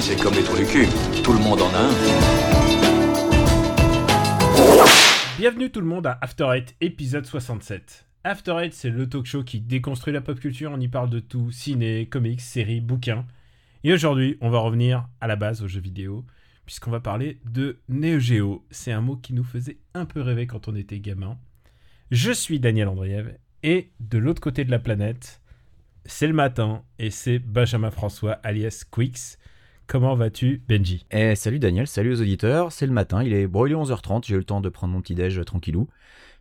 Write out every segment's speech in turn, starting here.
c'est comme les trous du cul. Tout le monde en a un. Bienvenue tout le monde à After Eight, épisode 67. After Eight, c'est le talk show qui déconstruit la pop culture, on y parle de tout, ciné, comics, séries, bouquins. Et aujourd'hui, on va revenir à la base aux jeux vidéo, puisqu'on va parler de Neo Geo. C'est un mot qui nous faisait un peu rêver quand on était gamin. Je suis Daniel Andriev, et de l'autre côté de la planète, c'est le matin, et c'est Benjamin François, alias Quix. Comment vas-tu, Benji? Eh, salut Daniel, salut aux auditeurs, c'est le matin, il est, bon, il est 11h30, j'ai eu le temps de prendre mon petit déj euh, tranquillou.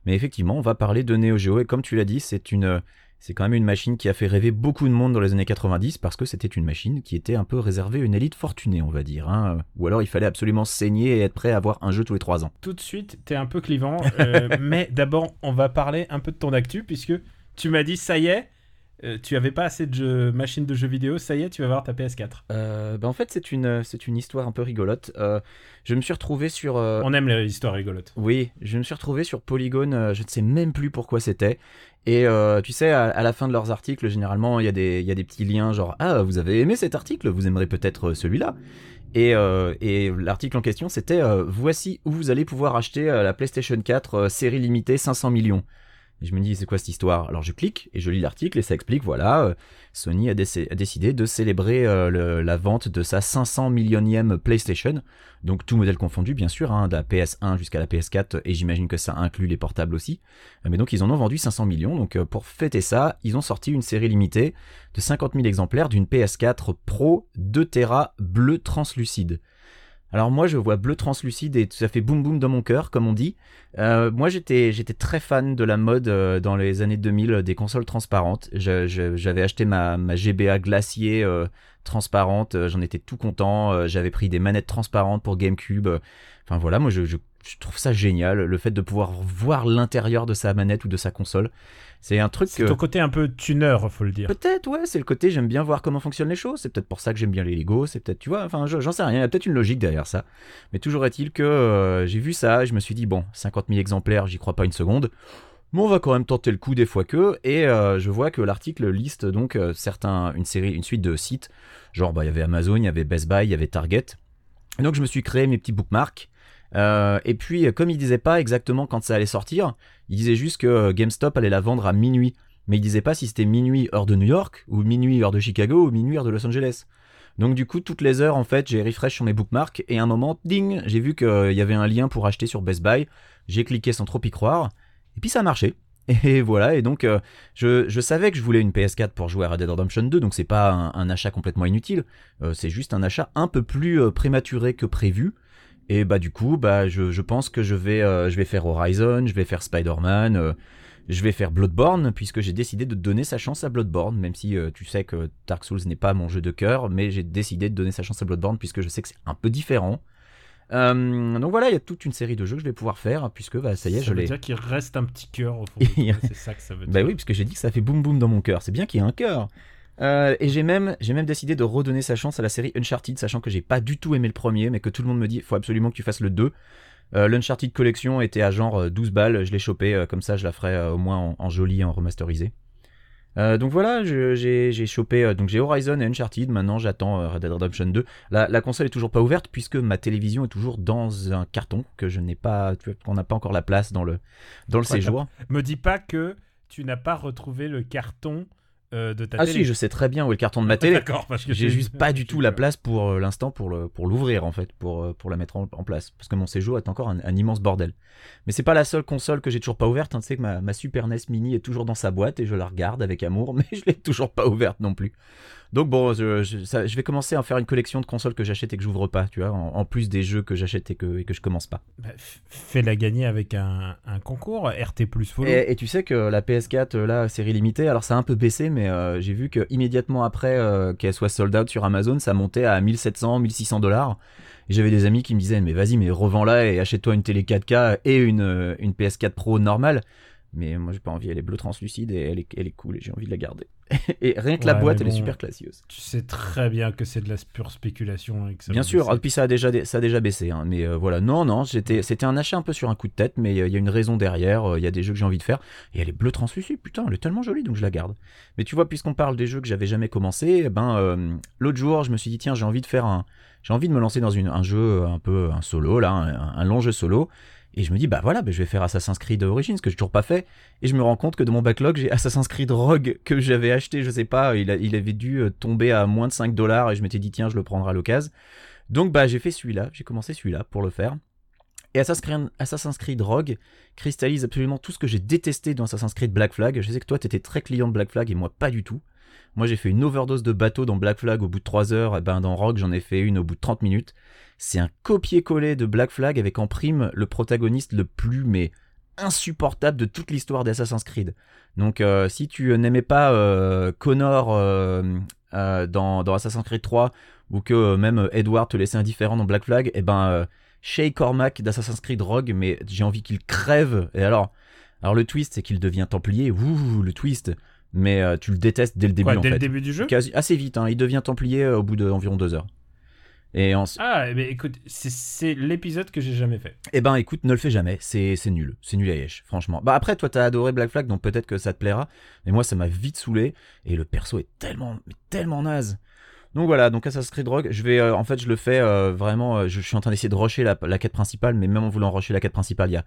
Mais effectivement, on va parler de Neo Geo, et comme tu l'as dit, c'est une, c'est quand même une machine qui a fait rêver beaucoup de monde dans les années 90 parce que c'était une machine qui était un peu réservée à une élite fortunée, on va dire. Hein. Ou alors il fallait absolument saigner et être prêt à avoir un jeu tous les 3 ans. Tout de suite, t'es un peu clivant, euh, mais d'abord, on va parler un peu de ton actu, puisque tu m'as dit, ça y est, euh, tu avais pas assez de jeux, machines de jeux vidéo, ça y est, tu vas avoir ta PS4. Euh, bah en fait, c'est une, c'est une histoire un peu rigolote. Euh, je me suis retrouvé sur. euh, On aime les histoires rigolotes. Oui, je me suis retrouvé sur Polygon, euh, je ne sais même plus pourquoi c'était. Et euh, tu sais, à, à la fin de leurs articles, généralement, il y, a des- y a des petits liens genre Ah, vous avez aimé cet article, vous aimerez peut-être euh, celui-là. Et, euh, et l'article en question, c'était euh, Voici où vous allez pouvoir acheter euh, la PlayStation 4 euh, série limitée 500 millions. Et je me dis, c'est quoi cette histoire? Alors je clique et je lis l'article et ça explique, voilà, euh, Sony a, déc- a décidé de célébrer euh, la vente de sa 500 millionième PlayStation. Donc tout modèle confondu, bien sûr, hein, de la PS1 jusqu'à la PS4, et j'imagine que ça inclut les portables aussi. Euh, Mais donc ils en ont vendu 500 millions, donc pour fêter ça, ils ont sorti une série limitée de 50 000 exemplaires d'une PS4 Pro 2 Tera bleu translucide. Alors moi je vois bleu translucide et ça fait boum boum dans mon cœur comme on dit. Euh, moi j'étais j'étais très fan de la mode euh, dans les années 2000 euh, des consoles transparentes. J'avais acheté ma, ma GBA glacier euh, transparente, euh, j'en étais tout content. Euh, J'avais pris des manettes transparentes pour GameCube. Enfin voilà, moi je, je, je trouve ça génial le fait de pouvoir voir l'intérieur de sa manette ou de sa console. C'est un truc C'est ton côté un peu tuner, faut le dire. Peut-être, ouais, c'est le côté j'aime bien voir comment fonctionnent les choses. C'est peut-être pour ça que j'aime bien les Lego. C'est peut-être, tu vois, enfin, je- j'en sais rien. Il y a peut-être une logique derrière ça. Mais toujours est-il que euh, j'ai vu ça. Je me suis dit, bon, 50 000 exemplaires, j'y crois pas une seconde. Mais on va quand même tenter le coup des fois que. Et euh, je vois que l'article liste donc euh, certains, une série, une suite de sites. Genre, bah, il y avait Amazon, il y avait Best Buy, il y avait Target. Et donc, je me suis créé mes petits bookmarks. Euh, et puis, comme il disait pas exactement quand ça allait sortir, il disait juste que euh, GameStop allait la vendre à minuit mais il disait pas si c'était minuit heure de New York, ou minuit heure de Chicago, ou minuit heure de Los Angeles. Donc du coup, toutes les heures, en fait, j'ai refresh sur mes bookmarks, et un moment, ding, j'ai vu qu'il y avait un lien pour acheter sur Best Buy, j'ai cliqué sans trop y croire, et puis ça a marché. Et voilà, et donc euh, je, savais que je voulais une PS4 pour jouer à Red Dead Redemption 2, donc c'est pas un, achat complètement inutile, c'est juste un achat un peu plus prématuré que prévu. Et bah du coup, bah je, je pense que je vais, euh, je vais faire Horizon, je vais faire Spider-Man, euh, je vais faire Bloodborne puisque j'ai décidé de donner sa chance à Bloodborne, même si euh, tu sais que Dark Souls n'est pas mon jeu de cœur, mais j'ai décidé de donner sa chance à Bloodborne puisque je sais que c'est un peu différent. Donc voilà, il y a toute une série de jeux que je vais pouvoir faire puisque bah, ça y est, ça je veut l'ai. dire qu'il reste un petit cœur au fond. c'est ça que ça veut dire. Bah oui, puisque j'ai dit que ça fait boum boum dans mon cœur. C'est bien qu'il y ait un cœur. Euh, et j'ai même, j'ai même décidé de redonner sa chance à la série Uncharted, sachant que j'ai pas du tout aimé le premier, mais que tout le monde me dit faut absolument que tu fasses le 2. Euh, L'Uncharted Collection était à genre euh, 12 balles, je l'ai chopé, euh, comme ça je la ferai euh, au moins en, en joli, en remasterisé. Euh, donc voilà, j'ai chopé, euh, donc j'ai Horizon et Uncharted, maintenant j'attends euh, Red Dead Redemption 2. La, la console est toujours pas ouverte puisque ma télévision est toujours dans un carton que je n'ai pas, qu'on n'a pas encore la place dans le, dans le séjour. Me dis pas que tu n'as pas retrouvé le carton euh, de ta Ah télé. si, je sais très bien où est le carton de ma télé. D'accord, parce que J'ai juste pas du tout la place pour euh, l'instant pour le pour l'ouvrir en fait pour euh, pour la mettre en, en place parce que mon séjour est encore un, un immense bordel. Mais c'est pas la seule console que j'ai toujours pas ouverte. hein. Tu sais que ma, ma Super NES Mini est toujours dans sa boîte et je la regarde avec amour, mais je l'ai toujours pas ouverte non plus. Donc bon, je, je- ça- je vais commencer à faire une collection de consoles que j'achète et que j'ouvre pas, tu vois, en, en plus des jeux que j'achète et que et que je commence pas. Bah, Fais-la gagner avec un, un concours RT plus follow. Et, et tu sais que la PS4, euh, là, série limitée, alors ça a un peu baissé, mais euh, j'ai vu que immédiatement après euh, qu'elle soit sold out sur Amazon, ça montait à 1700, 1600 dollars. Et j'avais des amis qui me disaient, mais vas-y, mais revends-la et achète-toi une télé 4K et une, une PS4 Pro normale. Mais moi, j'ai pas envie. Elle est bleue translucide et elle est, elle est cool et j'ai envie de la garder. et rien que la Ouais, boîte, elle est super classieuse. Tu sais très bien que c'est de la pure spéculation. Et que ça Bien sûr, et puis ça a déjà, dé- ça a déjà baissé. hein. Mais euh, voilà, non, non, c'était un achat un peu sur un coup de tête, mais euh, il y a une raison derrière. euh, Il y a des jeux que j'ai envie de faire. Et elle est bleue translucide, putain, elle est tellement jolie, donc je la garde. Mais tu vois, puisqu'on parle des jeux que j'avais jamais commencé, eh ben, l'autre jour, je me suis dit, tiens, j'ai envie de faire un. J'ai envie de me lancer dans une- un jeu un peu un solo, là, un, un long jeu solo. Et je me dis, bah voilà, bah, je vais faire Assassin's Creed Origins, que j'ai toujours pas fait. Et je me rends compte que dans mon backlog, j'ai Assassin's Creed Rogue, que j'avais acheté, je sais pas, il, avait dû euh, tomber à moins de 5 dollars, et je m'étais dit, tiens, je le prendrai à l'occasion. Donc, bah, j'ai fait celui-là, j'ai commencé celui-là pour le faire. Et Assassin's Creed Rogue cristallise absolument tout ce que j'ai détesté dans Assassin's Creed Black Flag. Je sais que toi, t'étais très client de Black Flag, et moi, pas du tout. Moi, j'ai fait une overdose de bateau dans Black Flag au bout de 3 heures, et ben dans Rogue, j'en ai fait une au bout de 30 minutes. C'est un copier-coller de Black Flag avec en prime le protagoniste le plus mais insupportable de toute l'histoire d'Assassin's Creed. Donc euh, si tu n'aimais pas euh, Connor euh, euh, dans, Assassin's Creed 3 ou que euh, même Edward te laissait indifférent dans Black Flag, et ben euh, Shay Cormac d'Assassin's Creed Rogue, mais j'ai envie qu'il crève. Et alors, alors le twist c'est qu'il devient templier. Ouh, le twist. Mais euh, tu le détestes dès le début Quoi, en dès fait. le début du jeu Quasi- assez vite, hein. il devient templier euh, au bout d'environ deux heures. Et en, Ah, mais écoute, c'est- l'épisode que j'ai jamais fait. Eh ben écoute, ne le fais jamais, c'est nul, c'est nul à Yesh, franchement. Bah après, toi t'as adoré Black Flag, donc peut-être que ça te plaira, mais moi ça m'a vite saoulé, et le perso est tellement, tellement naze. Donc voilà, donc Assassin's Creed Rogue, je vais, euh, en fait je le fais euh, vraiment, euh, je, je suis en train d'essayer de rusher la, la quête principale, mais même en voulant rusher la quête principale, il y a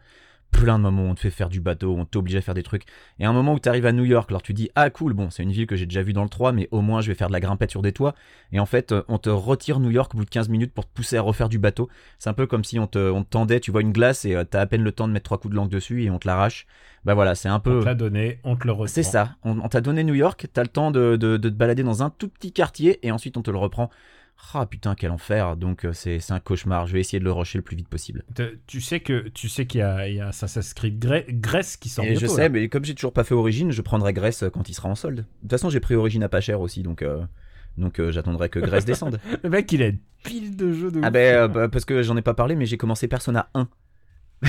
plein de moments où on te fait faire du bateau, on t'oblige à faire des trucs, et un moment où tu arrives à New York, alors tu dis, ah cool, bon c'est une ville que j'ai déjà vue dans le 3, mais au moins je vais faire de la grimpette sur des toits, et en fait euh, on te retire New York au bout de 15 minutes pour te pousser à refaire du bateau, c'est un peu comme si on te, on te tendait, tu vois une glace et euh, t'as à peine le temps de mettre trois coups de langue dessus et on te l'arrache. Bah voilà, c'est un On peu. te l'a donné, on te le reprend. C'est ça. On, on t'a donné New York, t'as le temps de, de- de te balader dans un tout petit quartier et ensuite on te le reprend. Ah putain, quel enfer. Donc euh, c'est un cauchemar. Je vais essayer de le rusher le plus vite possible. Tu sais que tu sais qu'il y y a Assassin's Creed Grè- Grèce qui sort Et je sais, là. mais comme j'ai toujours pas fait Origine, je prendrai Grèce quand il sera en solde. De toute façon, j'ai pris Origine à pas cher aussi, donc euh, donc euh, j'attendrai que Grèce descende. Le mec, il a une pile de jeux de ah ben euh, bah, parce que j'en ai pas parlé, mais j'ai commencé Persona 1.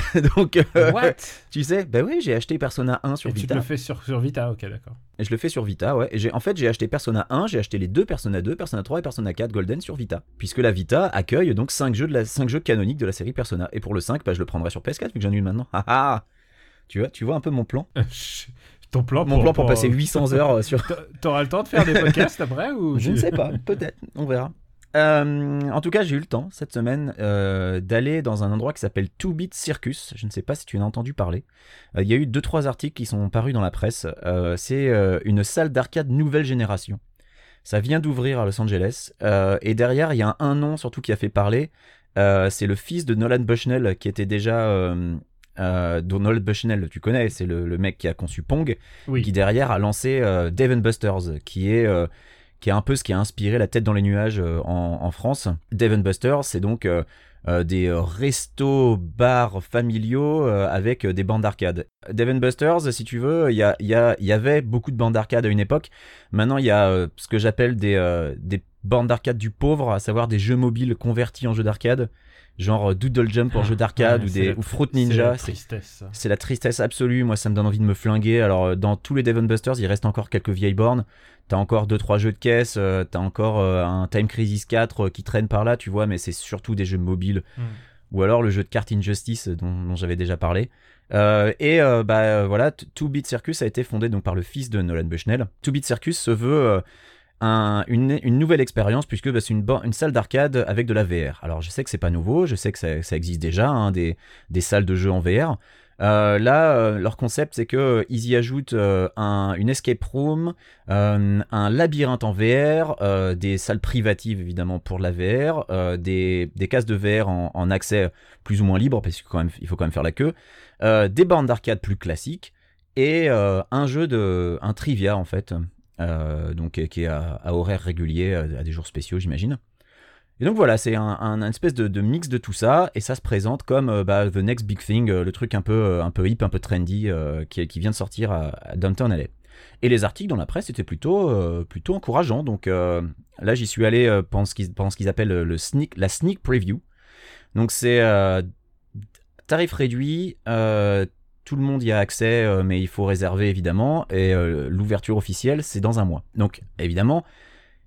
donc euh, What? tu sais, bah oui, j'ai acheté Persona 1 sur Et tu Vita. le fais sur, sur Vita, ok, d'accord. Et je le fais sur Vita, ouais. Et j'ai, en fait, j'ai acheté Persona 1, j'ai acheté les deux Persona 2, Persona 3 et Persona 4 Golden sur Vita. Puisque la Vita accueille donc 5 jeux, de la, 5 jeux canoniques de la série Persona. Et pour le 5, bah, je le prendrai sur PS4 vu que j'en ai une maintenant. Ah ah tu vois, tu vois un peu mon plan? Ton plan Mon plan pour passer 800 heures euh, sur. T'a- T'auras le temps de faire des podcasts après ou Je ne sais pas, peut-être, on verra. Euh, en tout cas, j'ai eu le temps cette semaine euh, d'aller dans un endroit qui s'appelle Two Bit Circus. Je ne sais pas si tu en as entendu parler. Euh, Il y a eu deux trois articles qui sont parus dans la presse. C'est une salle d'arcade nouvelle génération. Ça vient d'ouvrir à Los Angeles et derrière il y a un, un nom surtout qui a fait parler. C'est le fils de Nolan Bushnell qui était déjà Nolan Bushnell, tu connais, c'est le, le mec qui a conçu Pong Oui. qui derrière a lancé Dave Buster's, qui est, qui est un peu ce qui a inspiré la tête dans les nuages euh, en, France. Dave and Buster's, c'est donc euh, euh, des restos, bars familiaux avec des bandes d'arcade. Dave Buster's, si tu veux, il y, a- y, a- y avait beaucoup de bandes d'arcade à une époque. Maintenant, il y a ce que j'appelle des, des bandes d'arcade du pauvre, à savoir des jeux mobiles convertis en jeux d'arcade, genre euh, Doodle Jump en jeu d'arcade Ouais, ou, des, la- ou Fruit C'est la Ninja. C'est tristesse. ça. c'est la tristesse absolue. Moi, ça me donne envie de me flinguer. Alors, euh, dans tous les Devon Busters, il reste encore quelques vieilles bornes. T'as encore 2-3 jeux de caisse. euh, T'as encore euh, un Time Crisis 4 euh, qui traîne par là, tu vois, mais c'est surtout des jeux mobiles. Hmm. Ou alors le jeu de carte Injustice dont, dont j'avais déjà parlé. Et bah voilà, Two Bit Circus a été fondé donc par le fils de Nolan Bushnell. Two Bit Circus se veut un- une, nouvelle expérience puisque bah, c'est une, salle d'arcade avec de la VR. Alors je sais que c'est pas nouveau, je sais que ça, existe déjà, hein, des, salles de jeux en VR. Euh, là, euh, leur concept, c'est que euh, y ajoutent un, une escape room, un labyrinthe en VR, des salles privatives évidemment pour la VR, des, cases de VR en, en accès plus ou moins libre parce qu'il faut quand même, faire la queue, des bandes d'arcade plus classiques et un jeu de, un trivia en fait, donc qui est à, horaire régulier, à, à des jours spéciaux, j'imagine. Et donc voilà, c'est un, espèce de, mix de tout ça, et ça se présente comme euh, bah, the next big thing, euh, le truc un peu, euh, un peu hip, un peu trendy, euh, qui, vient de sortir à, à Downtown LA. Et les articles dans la presse étaient plutôt, euh, plutôt encourageants. Donc euh, là, j'y suis allé euh, pendant ce qu'ils appellent euh, la sneak preview. Donc c'est euh, tarif réduit, euh, tout le monde y a accès, euh, mais il faut réserver évidemment. Et euh, l'ouverture officielle, c'est dans un mois. Donc évidemment,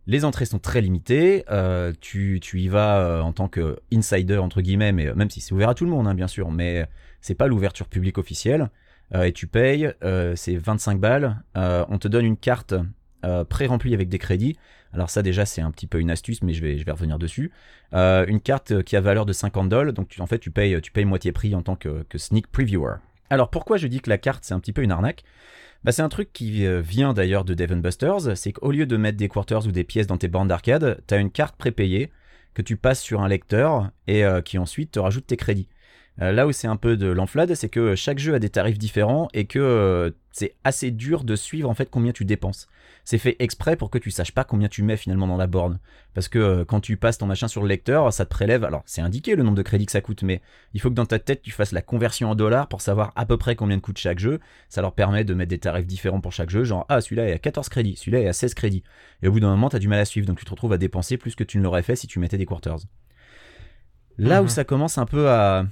les entrées sont très limitées. euh, tu, y vas en tant que insider entre guillemets, mais même si c'est ouvert à tout le monde, hein, bien sûr, mais c'est pas l'ouverture publique officielle. Et tu payes, c'est 25 balles. On te donne une carte pré-remplie avec des crédits. Alors ça déjà c'est un petit peu une astuce, mais je vais, revenir dessus. Une carte qui a valeur de 50 dollars, donc en fait tu payes, moitié prix en tant que sneak previewer. Alors pourquoi je dis que la carte c'est un petit peu une arnaque? Bah, C'est un truc qui euh, vient d'ailleurs de Dave Busters, c'est qu'au lieu de mettre des quarters ou des pièces dans tes bornes d'arcade, tu as une carte prépayée que tu passes sur un lecteur et euh, qui ensuite te rajoute tes crédits. Euh, là où c'est un peu de l'enflade, c'est que chaque jeu a des tarifs différents et que euh, c'est assez dur de suivre en fait combien tu dépenses. C'est fait exprès pour que tu saches pas combien tu mets finalement dans la borne. Parce que euh, quand tu passes ton machin sur le lecteur, ça te prélève. Alors c'est indiqué le nombre de crédits que ça coûte, mais il faut que dans ta tête tu fasses la conversion en dollars pour savoir à peu près combien coûte chaque jeu. Ça leur permet de mettre des tarifs différents pour chaque jeu. Genre, ah celui-là est à 14 crédits, celui-là est à 16 crédits. Et au bout d'un moment, t'as du mal à suivre, donc tu te retrouves à dépenser plus que tu ne l'aurais fait si tu mettais des quarters. Là où Mhm. ça commence un peu à,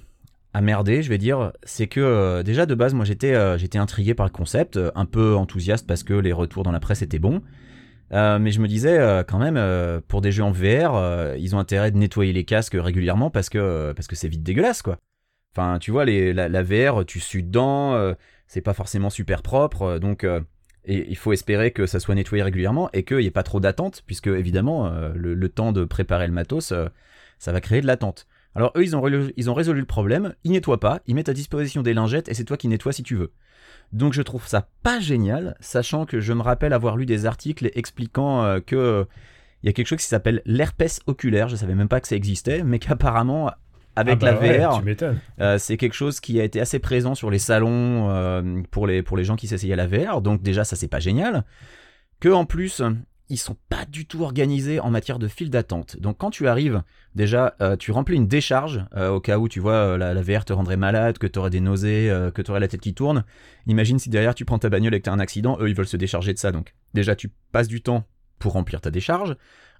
à merder, je vais dire, c'est que euh, déjà de base, moi j'étais euh, intrigué par le concept, euh, un peu enthousiaste parce que les retours dans la presse étaient bons. Mais je me disais quand même, pour des jeux en VR, ils ont intérêt de nettoyer les casques régulièrement parce que parce que c'est vite dégueulasse quoi. Enfin, tu vois, les, la, VR, tu sues dedans, c'est pas forcément super propre, donc il faut espérer que ça soit nettoyé régulièrement et qu'il n'y ait pas trop d'attente, puisque évidemment le, le temps de préparer le matos, ça va créer de l'attente. Alors eux, ils ont, relu- ils ont résolu le problème, ils nettoient pas, ils mettent à disposition des lingettes et c'est toi qui nettoies si tu veux. Donc je trouve ça pas génial, sachant que je me rappelle avoir lu des articles expliquant euh, que euh, il y a quelque chose qui s'appelle l'herpès oculaire, je savais même pas que ça existait, mais qu'apparemment avec Ah bah la VR, euh, c'est quelque chose qui a été assez présent sur les salons euh, pour, les, pour les gens qui s'essayaient à la VR, donc déjà ça c'est pas génial. Que en plus, ils sont pas du tout organisés en matière de file d'attente. Donc quand tu arrives, déjà euh, tu remplis une décharge euh, au cas où tu vois euh, la, VR te rendrait malade, que tu aurais des nausées, que tu aurais la tête qui tourne. Imagine si derrière tu prends ta bagnole et que tu as un accident, eux ils veulent se décharger de ça. Donc déjà tu passes du temps pour remplir ta décharge.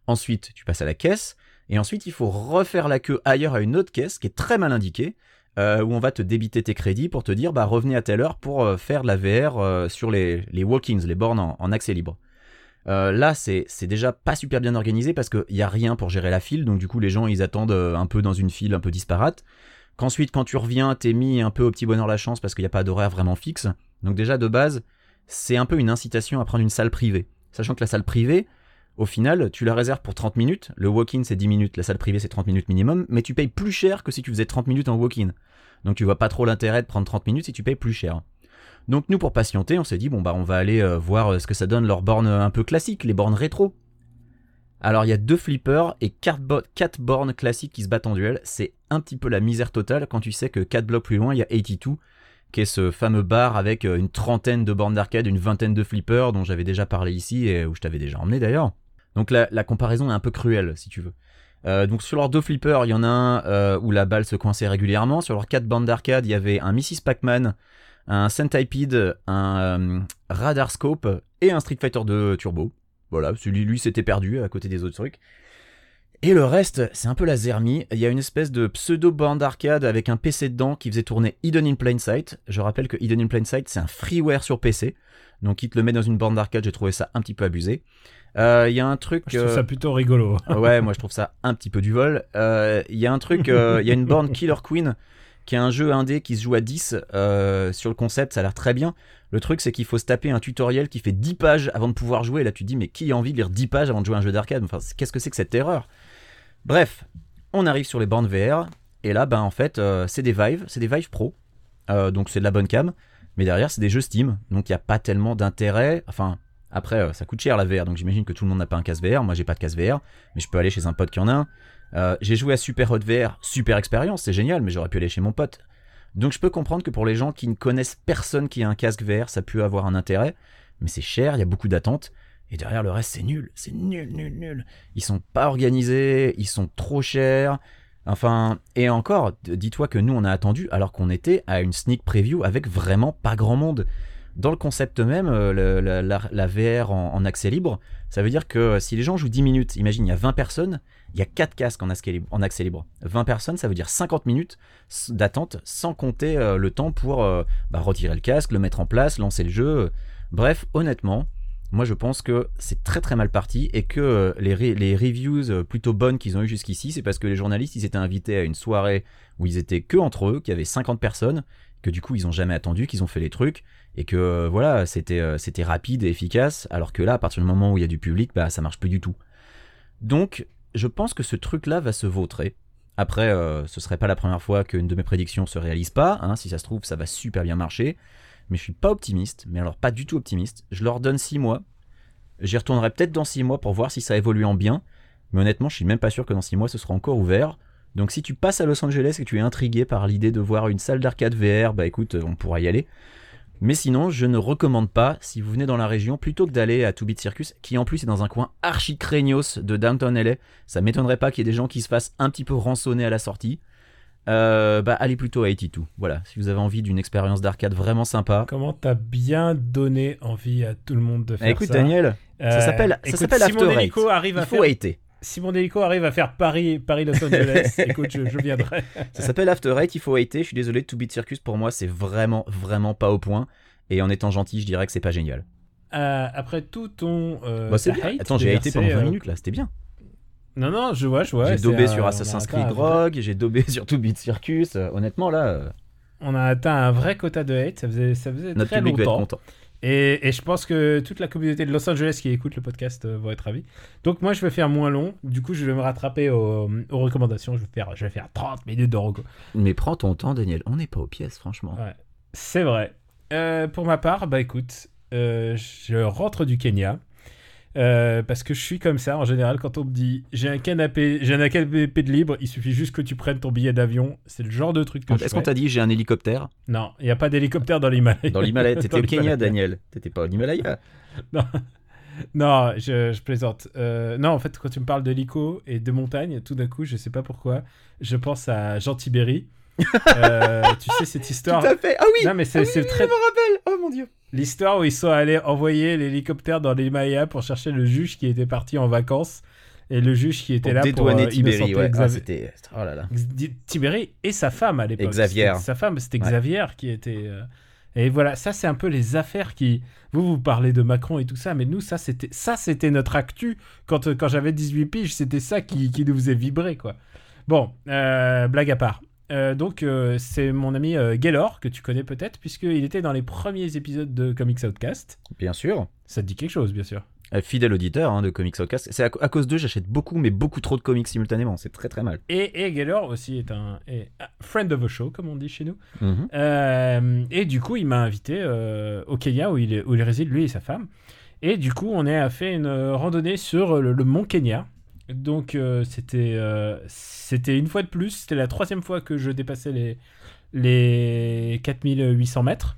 Ensuite tu passes à la caisse. Et ensuite, il faut refaire la queue ailleurs à une autre caisse qui est très mal indiquée, où on va te débiter tes crédits pour te dire, bah revenez à telle heure pour faire de la VR sur les, les walk-ins, les bornes en accès libre. Euh, là, c'est déjà pas super bien organisé parce qu'il n'y a rien pour gérer la file, donc du coup, les gens, ils attendent euh, un peu dans une file un peu disparate. Qu'ensuite, quand tu reviens, t'es mis un peu au petit bonheur la chance parce qu'il n'y a pas d'horaire vraiment fixe. Donc déjà, de base, c'est un peu une incitation à prendre une salle privée. Sachant que la salle privée, au final, tu la réserves pour 30 minutes. Le walk-in, c'est 10 minutes. La salle privée, c'est 30 minutes minimum. Mais tu payes plus cher que si tu faisais 30 minutes en walk-in. Donc tu vois pas trop l'intérêt de prendre 30 minutes si tu payes plus cher. Donc nous, pour patienter, on s'est dit, bon, bah, on va aller euh, voir euh, ce que ça donne leurs bornes euh, un peu classiques, les bornes rétro. Alors il y a deux flippers et quatre, bo- quatre bornes classiques qui se battent en duel. C'est un petit peu la misère totale quand tu sais que 4 blocs plus loin, il y a 82, qui est ce fameux bar avec une trentaine de bornes d'arcade, une vingtaine de flippers dont j'avais déjà parlé ici et où je t'avais déjà emmené d'ailleurs. Donc la comparaison est un peu cruelle, si tu veux. Euh, donc sur leurs deux flippers, il y en a un euh, où la balle se coinçait régulièrement. Sur leurs quatre bandes d'arcade, il y avait un Mrs. Pac-Man, un Centipede, un euh, Radar Scope et un Street Fighter 2 Turbo. Voilà, celui lui s'était perdu à côté des autres trucs. Et le reste, c'est un peu la zermie. Il y a une espèce de pseudo bande d'arcade avec un PC dedans qui faisait tourner Hidden in Plain Sight. Je rappelle que Hidden in Plain Sight, c'est un freeware sur PC. Donc il te le met dans une bande d'arcade, j'ai trouvé ça un petit peu abusé. Euh, Il y a un truc... Je trouve euh, ça plutôt rigolo. ouais, moi je trouve ça un petit peu du vol. Euh, Il y a un truc, euh, il y a une borne Killer Queen qui est un jeu indé qui se joue à 10 euh, sur le concept, ça a l'air très bien. Le truc c'est qu'il faut se taper un tutoriel qui fait 10 pages avant de pouvoir jouer. Et là tu te dis mais qui a envie de lire 10 pages avant de jouer à un jeu d'arcade? Enfin qu'est-ce que c'est que cette erreur? Bref, on arrive sur les bornes VR et là ben en fait euh, c'est des Vive, c'est des Vive Pro. Euh, donc c'est de la bonne cam, mais derrière c'est des jeux Steam, donc il n'y a pas tellement d'intérêt. Enfin après euh, ça coûte cher la VR, donc j'imagine que tout le monde n'a pas un casque VR. Moi j'ai pas de casque VR, mais je peux aller chez un pote qui en a un. Euh, j'ai joué à Super Hot VR, super expérience, c'est génial, mais j'aurais pu aller chez mon pote. Donc je peux comprendre que pour les gens qui ne connaissent personne qui a un casque VR, ça peut avoir un intérêt, mais c'est cher, il y a beaucoup d'attentes, et derrière le reste c'est nul, c'est nul, nul, nul. Ils sont pas organisés, ils sont trop chers. Enfin, et encore, dis-toi que nous on a attendu alors qu'on était à une sneak preview avec vraiment pas grand monde. Dans le concept même, euh, la, VR en, accès libre, ça veut dire que euh, si les gens jouent 10 minutes, imagine, il y a 20 personnes, il y a 4 casques en accès libre. En accès libre. 20 personnes, ça veut dire 50 minutes d'attente, sans compter euh, le temps pour bah, retirer le casque, le mettre en place, lancer le jeu. Bref, honnêtement, moi je pense que c'est très très mal parti et que les, re- les reviews plutôt bonnes qu'ils ont eu jusqu'ici, c'est parce que les journalistes ils étaient invités à une soirée où ils étaient que entre eux, qu'il y avait 50 personnes, que du coup ils ont jamais attendu, qu'ils ont fait les trucs et que euh, voilà c'était euh, c'était rapide et efficace, alors que là à partir du moment où il y a du public, bah ça marche plus du tout. Donc je pense que ce truc là va se vautrer. Après, euh, ce serait pas la première fois qu'une de mes prédictions se réalise pas. hein. Si ça se trouve, ça va super bien marcher. Mais je suis pas optimiste. Mais alors pas du tout optimiste. Je leur donne 6 mois. J'y retournerai peut-être dans 6 mois pour voir si ça évolue en bien. Mais honnêtement, je suis même pas sûr que dans 6 mois ce sera encore ouvert. Donc si tu passes à Los Angeles et que tu es intrigué par l'idée de voir une salle d'arcade VR, bah écoute, on pourra y aller. Mais sinon, je ne recommande pas, si vous venez dans la région, plutôt que d'aller à 2 Bit Circus, qui en plus est dans un coin archi craignos de downtown LA, ça m'étonnerait pas qu'il y ait des gens qui se fassent un petit peu rançonner à la sortie. Euh, bah allez plutôt à 82. Voilà, si vous avez envie d'une expérience d'arcade vraiment sympa. Comment t'as bien donné envie à tout le monde de faire Eh, écoute ça. Daniel, Euh, ça s'appelle ça écoute, s'appelle After hélico arrive Il à faut faire, hater. Si mon hélico arrive à faire Paris, Paris Los Angeles, écoute, je, je viendrai. Ça s'appelle After Eight, il faut hater. Je suis désolé, 2 Bit Circus pour moi c'est vraiment vraiment pas au point. Et en étant gentil, je dirais que c'est pas génial. Euh, après tout ton. euh, bah hate Attends, j'ai haté pendant 20 euh, minutes là, c'était bien. Non, non, je vois, je vois. j'ai dobé sur Assassin's Creed Rogue, j'ai dobé sur 2 Bit Circus. Euh, honnêtement là, On a atteint un vrai quota de hate, ça faisait, ça faisait notre très public va être longtemps. content. Et, et je pense que toute la communauté de Los Angeles qui écoute le podcast euh, va être ravie. Donc moi je vais faire moins long, du coup je vais me rattraper aux, aux recommandations, je vais, faire, je vais faire 30 minutes de reco. Mais prends ton temps Daniel, on n'est pas aux pièces franchement. Ouais. C'est vrai. Euh, pour ma part, bah écoute, euh, je rentre du Kenya. Euh, parce que je suis comme ça en général quand on me dit j'ai un canapé j'ai un canapé de libre il suffit juste que tu prennes ton billet d'avion c'est le genre de truc que je Est-ce qu'on t'a dit j'ai un hélicoptère? Non il n'y a pas d'hélicoptère dans l'Himalaya Dans l'Himalaya, t'étais au Kenya. Daniel, t'étais pas au Himalaya. Non, je, je plaisante. Euh, non, en fait, quand tu me parles d'hélico et de montagne, tout d'un coup, je sais pas pourquoi, je pense à Jean Tibéry. Euh, tu sais cette histoire. Tout à fait. Ah oui. Non, mais c'est Ah oui, c'est oui, très Je me rappelle. Oh mon dieu. l'histoire où ils sont allés envoyer l'hélicoptère dans l'Himalaya pour chercher le juge qui était parti en vacances et le juge qui était Pour là pour dédouaner euh, Tibéri. Ouais. Ah, c'était. Oh là là. Tibéri et sa femme à l'époque. Xavier. Sa femme, c'était Ouais. Xavier qui était. euh, Et voilà, ça c'est un peu les affaires qui. Vous vous parlez de Macron et tout ça, mais nous ça c'était ça c'était notre actu quand quand j'avais 18 piges, c'était ça qui, qui nous faisait vibrer quoi. Bon, euh, blague à part. Euh, donc euh, c'est mon ami euh, Gaylor que tu connais peut-être puisqu'il était dans les premiers épisodes de Comics Outcast. Bien sûr. Ça te dit quelque chose bien sûr. Euh, Fidèle auditeur hein, de Comics Outcast. C'est à, à cause d'eux, j'achète beaucoup, mais beaucoup trop de comics simultanément. C'est très très mal. Et, et Gaylor aussi est un est friend of the show comme on dit chez nous. Mhm. Et du coup, il m'a invité au Kenya où il, est- où il réside, lui et sa femme. Et du coup, on a fait une randonnée sur le, le mont Kenya. Donc, euh, c'était euh, c'était une fois de plus. C'était la troisième fois que je dépassais les, les 4800 mètres.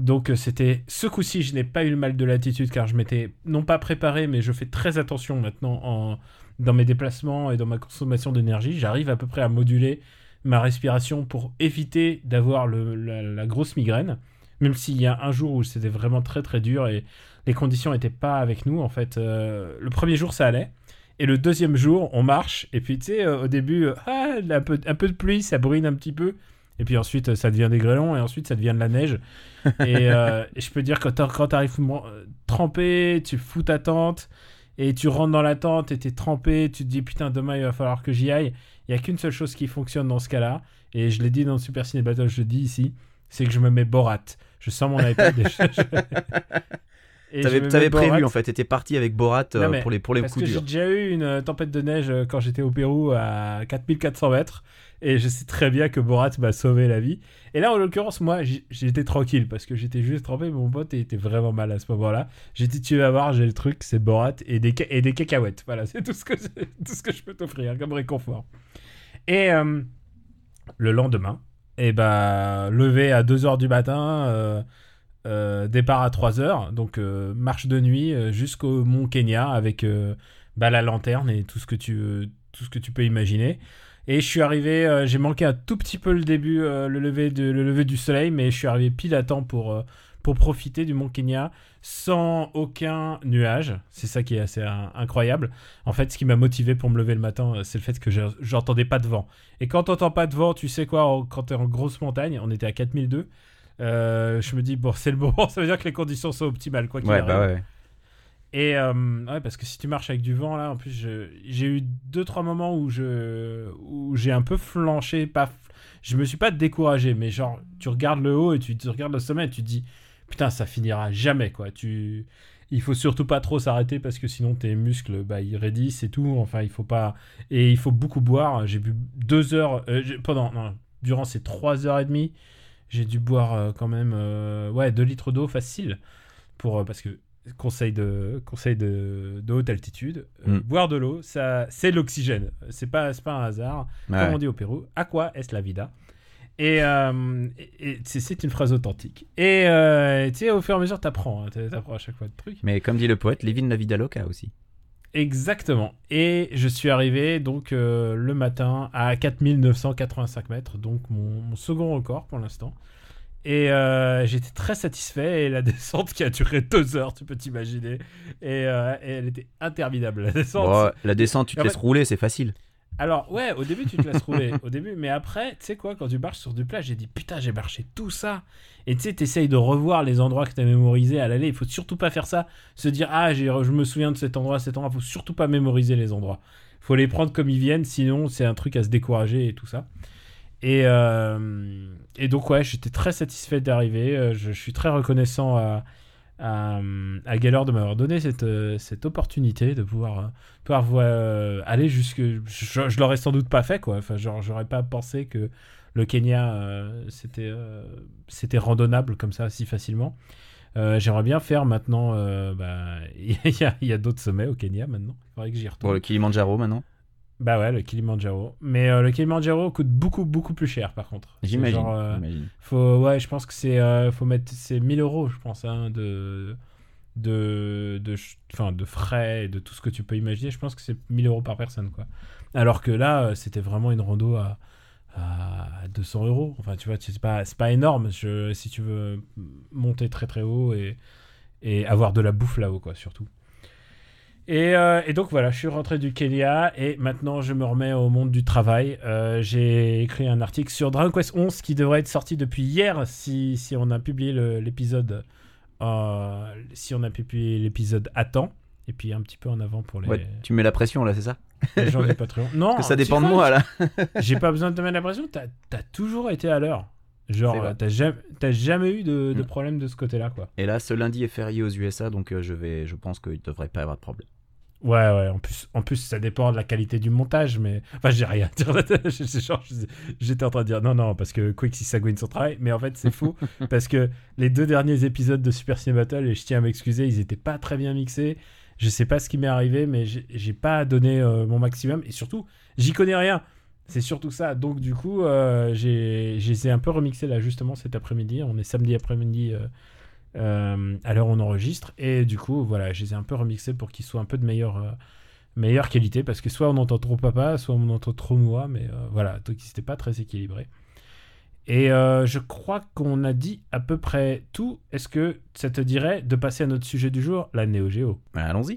Donc, euh, c'était ce coup-ci, je n'ai pas eu le mal de latitude car je m'étais non pas préparé, mais je fais très attention maintenant en, dans mes déplacements et dans ma consommation d'énergie. J'arrive à peu près à moduler ma respiration pour éviter d'avoir la, grosse migraine. Même s'il y a un jour où c'était vraiment très très dur et les conditions n'étaient pas avec nous. En fait, le premier jour ça allait. Et le deuxième jour, on marche. Et puis, tu sais, euh, au début, euh, ah, un, peu, un peu de pluie, ça brune un petit peu. Et puis ensuite, euh, ça devient des grêlons. Et ensuite, ça devient de la neige. et, euh, et je peux dire que quand tu arrives trempé, tu fous ta tente. Et tu rentres dans la tente et t'es trempé. Tu te dis, putain, demain, il va falloir que j'y aille. Il y a qu'une seule chose qui fonctionne dans ce cas-là. Et je l'ai dit dans le Super Ciné Battle, je le dis ici. C'est que je me mets Borat. Je sors mon iPad et je... et je T'avais Borat. prévu en fait. T'étais parti avec Borat euh, Non, mais pour les pour les Parce coups que j'ai durs. déjà eu une euh, tempête de neige euh, quand j'étais au Pérou à 4400 mètres. Et je sais très bien que Borat m'a sauvé la vie. Et là, en l'occurrence, moi, j'étais tranquille parce que j'étais juste trempé. mais Mon pote était vraiment mal à ce moment-là. J'ai dit, tu vas voir, j'ai le truc, c'est Borat et des, et des cacahuètes. Voilà, c'est tout, ce que tout ce que je peux t'offrir comme réconfort. Et euh, le lendemain, et ben, levé à 2h du matin, euh, euh, départ à 3h, donc euh, marche de nuit euh, jusqu'au mont Kenya avec bah, la lanterne et tout ce que tu, peux imaginer. Et je suis arrivé, j'ai manqué un tout petit peu le début, le, lever de, le lever du soleil, mais je suis arrivé pile à temps pour, profiter du Mont Kenya sans aucun nuage. C'est ça qui est assez incroyable. En fait, ce qui m'a motivé pour me lever le matin, c'est le fait que je- j'entendais pas de vent. Et quand t'entends pas de vent, tu sais quoi, quand t'es en grosse montagne, on était à 4002, euh, je me dis, bon, c'est le moment, ça veut dire que les conditions sont optimales, quoi qu'il Ouais, arrive. bah ouais. Et euh, ouais, parce que si tu marches avec du vent là, en plus, j'ai eu deux trois moments où je où j'ai un peu flanché, pas, je me suis pas découragé, mais genre tu regardes le haut et tu, tu regardes le sommet et tu te dis putain ça finira jamais quoi. Tu il faut surtout pas trop s'arrêter parce que sinon tes muscles bah ils raidissent et tout. Enfin il faut pas et il faut beaucoup boire. J'ai bu deux heures euh, pendant non, durant ces trois heures et demie, j'ai dû boire euh, quand même euh, ouais 2 litres d'eau facile pour euh, parce que conseil de conseil de, de haute altitude Mm. boire de l'eau ça c'est l'oxygène c'est pas c'est pas un hasard Ouais. comme on dit au Pérou à quoi est-ce la vida? Et, euh, et- c'est- une phrase authentique et euh, tu sais au fur et à mesure t'apprends hein, t'a- t'apprends à chaque fois de trucs Mais comme dit le poète, Livin la vida loca aussi. Exactement. Et je suis arrivé donc euh, le matin à 4985 mètres, donc mon, mon second record pour l'instant. Et euh, j'étais très satisfait. Et la descente qui a duré deux heures, tu peux t'imaginer. Et, euh, et elle était interminable, la descente. Bon, la descente, tu te laisses fait- rouler, c'est facile. Alors, ouais, au début, tu te laisses rouler. Au début, mais après, tu sais quoi, quand tu marches sur du plat, j'ai dit putain, j'ai marché tout ça. Et tu sais, t'essayes de revoir les endroits que t'as mémorisés à l'aller. Il faut surtout pas faire ça. Se dire, ah, j'ai- je me souviens de cet endroit, cet endroit. Faut surtout pas mémoriser les endroits. Faut les prendre comme ils viennent, sinon, c'est un truc à se décourager et tout ça. Et, euh, et donc, ouais, j'étais très satisfait d'arriver. Euh, je suis très reconnaissant à, à, à Gaylor de m'avoir donné cette, euh, cette opportunité de pouvoir, euh, pouvoir voir, euh, aller jusque. Je, je l'aurais sans doute pas fait, quoi. Enfin, genre, j'aurais pas pensé que le Kenya, euh, c'était euh, c'était randonnable comme ça si facilement. Euh, J'aimerais bien faire maintenant. euh, bah, Il y a, y a d'autres sommets au Kenya maintenant. Il faudrait que j'y retourne. Pour le Kilimanjaro maintenant? Bah ouais, le Kilimanjaro. Mais euh, le Kilimanjaro coûte beaucoup, beaucoup plus cher par contre. J'imagine. euh, j'imagine. faut, ouais, je pense que c'est, euh, faut mettre, c'est 1000 euros, je pense, hein, de, de, de, enfin, de frais et de tout ce que tu peux imaginer. Je pense que c'est 1000 euros par personne, quoi. Alors que là, c'était vraiment une rando à, à 200 euros. Enfin, tu vois, c'est pas, c'est pas énorme. Je, si tu veux monter très très haut et, et avoir de la bouffe là-haut, quoi, surtout. Et, euh, et donc voilà, je suis rentré du Kenya et maintenant je me remets au monde du travail. Euh, J'ai écrit un article sur Dragon Quest 11 qui devrait être sorti depuis hier si, si on a publié l'épisode euh, si on a publié l'épisode à temps et puis un petit peu en avant pour les, Ouais, tu mets la pression là, c'est ça? Les gens du Patreon. Non, Que ça dépend de moi là. J'ai pas besoin de te mettre la pression. T'as as toujours été à l'heure. Genre, t'as jamais, eu de, de Mm. problème de ce côté-là, quoi. Et là, ce lundi est férié aux USA, donc je vais, je pense qu'il devrait pas y avoir de problème. Ouais, ouais, en plus, en plus, ça dépend de la qualité du montage, mais. Enfin, j'ai rien à dire. J'étais en train de dire non, non, parce que Quick si sagouine son travail, mais en fait, c'est faux, parce que les deux derniers épisodes de Super Ciné Battle, et je tiens à m'excuser, ils étaient pas très bien mixés. Je sais pas ce qui m'est arrivé, mais j'ai pas donné euh, mon maximum, et surtout, j'y connais rien. C'est surtout ça. Donc, du coup, euh, j'ai j'ai un peu remixé là, justement, cet après-midi. On est samedi après-midi. euh, euh, à l'heure où on enregistre. Et du coup, voilà, je les ai un peu remixés pour qu'ils soient un peu de meilleure, euh, meilleure qualité. Parce que soit on entend trop papa, soit on entend trop moi. Mais euh, voilà, donc c'était pas très équilibré. Et euh, je crois qu'on a dit à peu près tout. Est-ce que ça te dirait de passer à notre sujet du jour, la Néo Géo Bah, Allons-y.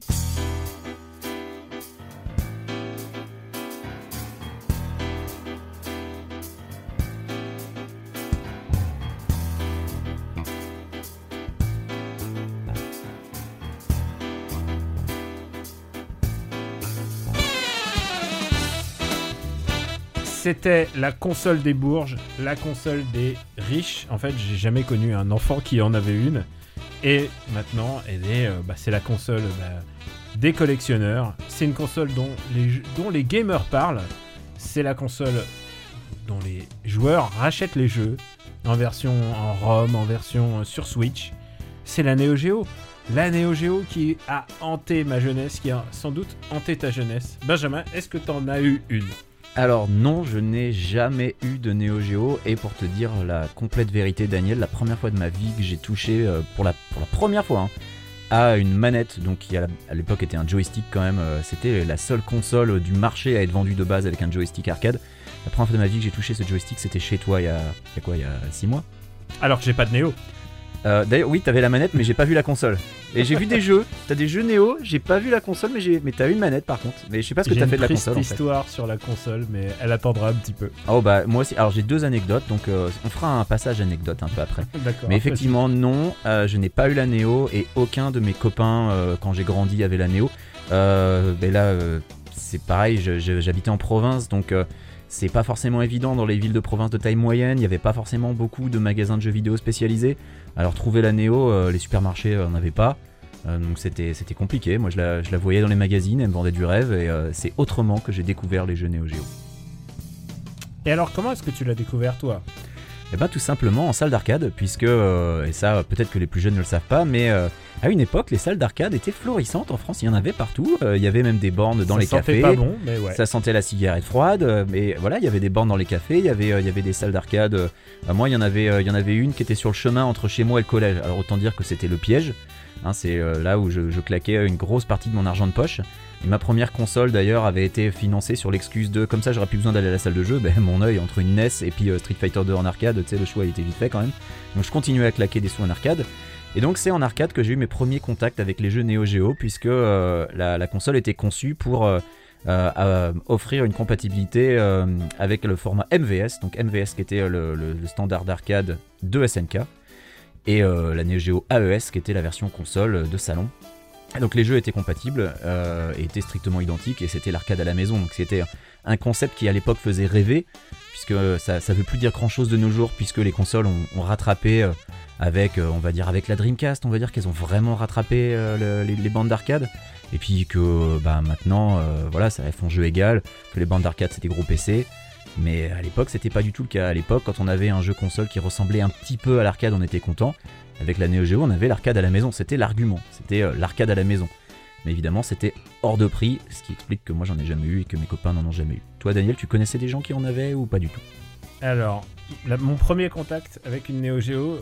C'était la console des bourges, la console des riches. En fait, j'ai jamais connu un enfant qui en avait une. Et maintenant, euh, bah, c'est la console bah, des collectionneurs. C'est une console dont les, jeux- dont les gamers parlent. C'est la console dont les joueurs rachètent les jeux en version en ROM, en version euh, sur Switch. C'est la Neo Geo. La Neo Geo qui a hanté ma jeunesse, qui a sans doute hanté ta jeunesse. Benjamin, est-ce que t'en as eu une? Alors non, je n'ai jamais eu de Neo Geo et pour te dire la complète vérité, Daniel, la première fois de ma vie que j'ai touché euh, pour la première fois hein, à une manette, donc qui à l'époque était un joystick quand même, euh, c'était la seule console du marché à être vendue de base avec un joystick arcade. La première fois de ma vie que j'ai touché ce joystick, c'était chez toi il y a, il y a quoi, il y a 6 mois? Alors que j'ai pas de Néo. Euh, D'ailleurs, oui, t'avais la manette, mais j'ai pas vu la console. Et j'ai vu des jeux. T'as des jeux Néo, j'ai pas vu la console, mais, j'ai- mais t'as une manette par contre. Mais je sais pas ce que J'ai t'as une fait de la console. En fait. histoire sur la console, mais elle attendra un petit peu. Oh bah moi aussi. Alors j'ai deux anecdotes, donc euh, on fera un passage anecdote un peu après. D'accord. Mais effectivement, non, euh, je n'ai pas eu la Néo et aucun de mes copains, quand j'ai grandi, avait la Néo. Mais là, c'est pareil, j'habitais en province, donc c'est pas forcément évident dans les villes de province de taille moyenne. Il n'y avait pas forcément beaucoup de magasins de jeux vidéo spécialisés. Alors trouver la Néo, euh, les supermarchés euh, n'en avaient pas. Euh, donc c'était compliqué. Moi, je la, voyais dans les magazines, elle me vendait du rêve, et euh, c'est autrement que j'ai découvert les jeux Néo Geo. Et alors, comment est-ce que tu l'as découvert, toi? Eh ben tout simplement en salle d'arcade, puisque, euh, et ça peut-être que les plus jeunes ne le savent pas, mais euh, à une époque les salles d'arcade étaient florissantes en France, il y en avait partout, Euh, il y avait même des bornes dans Ça les sentait cafés. pas bon, mais ouais. Ça sentait la cigarette froide, mais voilà, il y avait des bornes dans les cafés, il y avait, il y avait des salles d'arcade. bah, moi, il y en avait, il y en avait une qui était sur le chemin entre chez moi et le collège. Alors autant dire que c'était le piège. Hein, c'est là où je, je claquais une grosse partie de mon argent de poche. Ma première console d'ailleurs avait été financée sur l'excuse de comme ça j'aurais plus besoin d'aller à la salle de jeu. Ben, mon œil entre une NES et puis euh, Street Fighter 2 en arcade, tu sais le choix il était vite fait quand même. Donc je continuais à claquer des sous en arcade. Et donc c'est en arcade que j'ai eu mes premiers contacts avec les jeux Neo Geo puisque euh, la, console était conçue pour euh, offrir une compatibilité avec le format MVS, donc MVS qui était le, le- standard d'arcade de SNK, et la Neo Geo AES qui était la version console de salon. Donc les jeux étaient compatibles euh, et étaient strictement identiques et c'était l'arcade à la maison. Donc c'était un concept qui à l'époque faisait rêver puisque ça, ça veut plus dire grand chose de nos jours puisque les consoles ont, rattrapé euh, avec, euh, on va dire avec la Dreamcast, on va dire qu'elles ont vraiment rattrapé euh, le- les, bandes d'arcade. Et puis que bah, maintenant, euh, voilà, ça elles font jeu égal, que les bandes d'arcade c'était gros PC. Mais à l'époque, c'était pas du tout le cas. À l'époque, quand on avait un jeu console qui ressemblait un petit peu à l'arcade, on était content. Avec la Neo Geo, on avait l'arcade à la maison. C'était l'argument. C'était euh, l'arcade à la maison. Mais évidemment, c'était hors de prix, ce qui explique que moi j'en ai jamais eu et que mes copains n'en ont jamais eu. Toi, Daniel, tu connaissais des gens qui en avaient ou pas du tout? Alors, la- mon premier contact avec une Neo Geo, euh,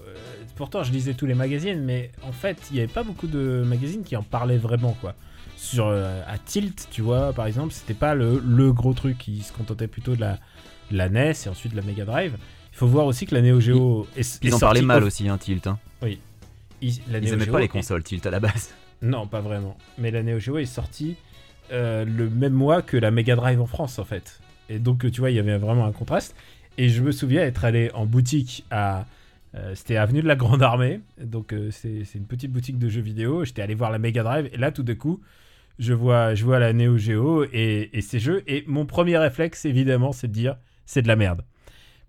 pourtant je lisais tous les magazines, mais en fait, il n'y avait pas beaucoup de magazines qui en parlaient vraiment, quoi. Sur, euh, à Tilt, tu vois, par exemple, c'était pas le, le gros truc, ils se contentaient plutôt de la, de la NES et ensuite de la Mega Drive. Il faut voir aussi que la Neo Geo est, Ils est en parlaient mal au- aussi, hein, Tilt. hein. La Ils Neo aimaient Geo pas les consoles Tilt à la base. Non, pas vraiment. Mais la Neo Geo est sortie euh, le même mois que la Mega Drive en France, en fait. Et donc, tu vois, il y avait vraiment un contraste. Et je me souviens être allé en boutique à. euh, C'était avenue de la Grande Armée, donc euh, c'est c'est une petite boutique de jeux vidéo. J'étais allé voir la Mega Drive et là tout d'un coup, je vois, je vois la Neo Geo et, et ces jeux. Et mon premier réflexe, évidemment, c'est de dire c'est de la merde.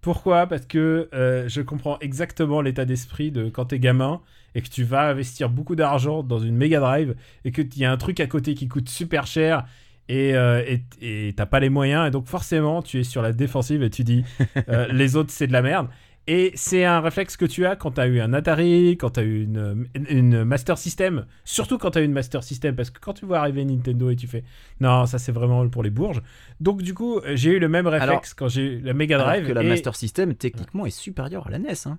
Pourquoi? Parce que euh, je comprends exactement l'état d'esprit de quand t'es gamin et que tu vas investir beaucoup d'argent dans une Mega Drive et que y a un truc à côté qui coûte super cher et euh, et t'as pas les moyens et donc forcément tu es sur la défensive et tu dis euh, les autres c'est de la merde et c'est un réflexe que tu as quand t'as eu un Atari, quand t'as eu une, une Master System, surtout quand t'as eu une Master System, parce que quand tu vois arriver Nintendo et tu fais non, ça c'est vraiment pour les bourges. Donc du coup, j'ai eu le même réflexe Alors- quand j'ai eu la Mega Alors Drive. que la et- Master System, techniquement, est supérieure à la NES. Hein.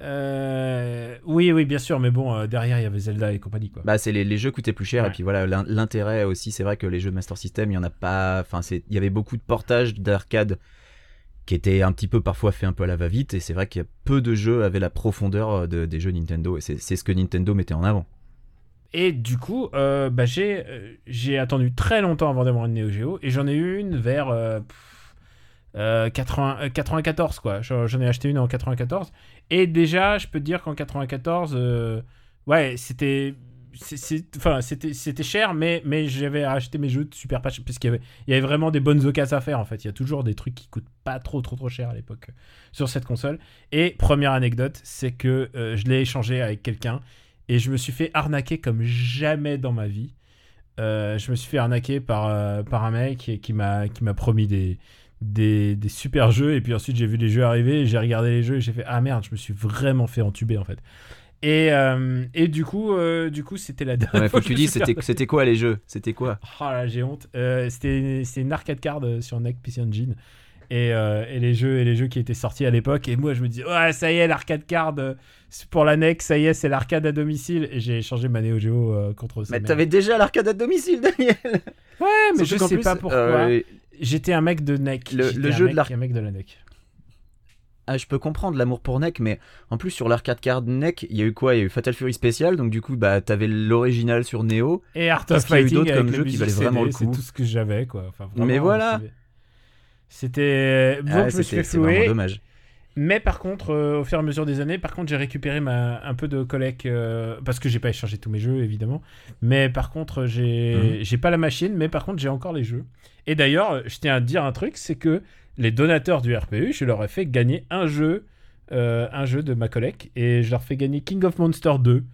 Euh, oui, oui, bien sûr, mais bon, euh, derrière il y avait Zelda et compagnie quoi. Bah, c'est les, les jeux coûtaient plus cher Ouais. et puis voilà l'in- l'intérêt aussi c'est vrai que les jeux Master System il y en a pas enfin c'est il y avait beaucoup de portages d'arcade qui étaient un petit peu parfois fait un peu à la va-vite et c'est vrai qu'il y a peu de jeux avaient la profondeur euh, de- des jeux Nintendo et c'est ce que Nintendo mettait en avant. Et du coup, euh, bah, j'ai euh, j'ai attendu très longtemps avant d'avoir une Neo Geo et j'en ai eu une vers euh, pff, euh, 80, euh, 94 quoi. J'en ai acheté une en 94 et déjà, je peux te dire qu'en 94, euh, ouais, c'était c'était cher mais j'avais acheté mes jeux de super pas cher parce qu'il y avait vraiment des bonnes occasions à faire en fait. Il y a toujours des trucs qui coûtent pas trop trop trop cher à l'époque euh, sur cette console. Et première anecdote c'est que euh, je l'ai échangé avec quelqu'un et je me suis fait arnaquer comme jamais dans ma vie. Euh, je me suis fait arnaquer par un mec qui, m'a promis des super jeux. Et puis ensuite j'ai vu les jeux arriver j'ai regardé les jeux et j'ai fait ah merde je me suis vraiment fait entuber en fait et, euh, et du coup euh, du coup c'était la dernière Ouais, fois faut que je tu dis c'était c'était quoi les jeux? C'était quoi? Oh là, j'ai honte. Euh, c'était c'était une arcade card sur NEC PC Engine. Et, euh, et les jeux et les jeux qui étaient sortis à l'époque. Et moi je me dis ouais ça y est l'arcade card c'est pour la NEC ça y est c'est l'arcade à domicile. Et j'ai échangé ma Neo Geo euh, contre ça Mais t'avais déjà l'arcade à domicile Daniel. Ouais mais je Surtout qu'en sais plus, pas pourquoi. euh, j'étais un mec de NEC Le- le jeu de mec- l'arc- un mec de la NEC ah, je peux comprendre l'amour pour NEC, mais en plus sur l'arcade card NEC, il y a eu quoi? Il y a eu Fatal Fury Special, donc du coup, bah, t'avais l'original sur Neo. Et Art of qu'il y a eu Fighting d'autres comme qui valaient vraiment CD, le coup. C'est tout ce que j'avais, quoi. Enfin, vraiment, Mais voilà. C'était. Donc, Ah, je me suis c'était fait c'est vraiment dommage. Mais par contre, euh, au fur et à mesure des années, par contre, j'ai récupéré ma, un peu de collecte euh, parce que j'ai pas échangé tous mes jeux, évidemment. Mais par contre, Mhm. j'ai pas la machine, mais par contre, j'ai encore les jeux. Et d'ailleurs, je tiens à te dire un truc, c'est que les donateurs du RPU, je leur ai fait gagner un jeu, euh, un jeu de ma collecte, et je leur fais gagner King of Monsters 2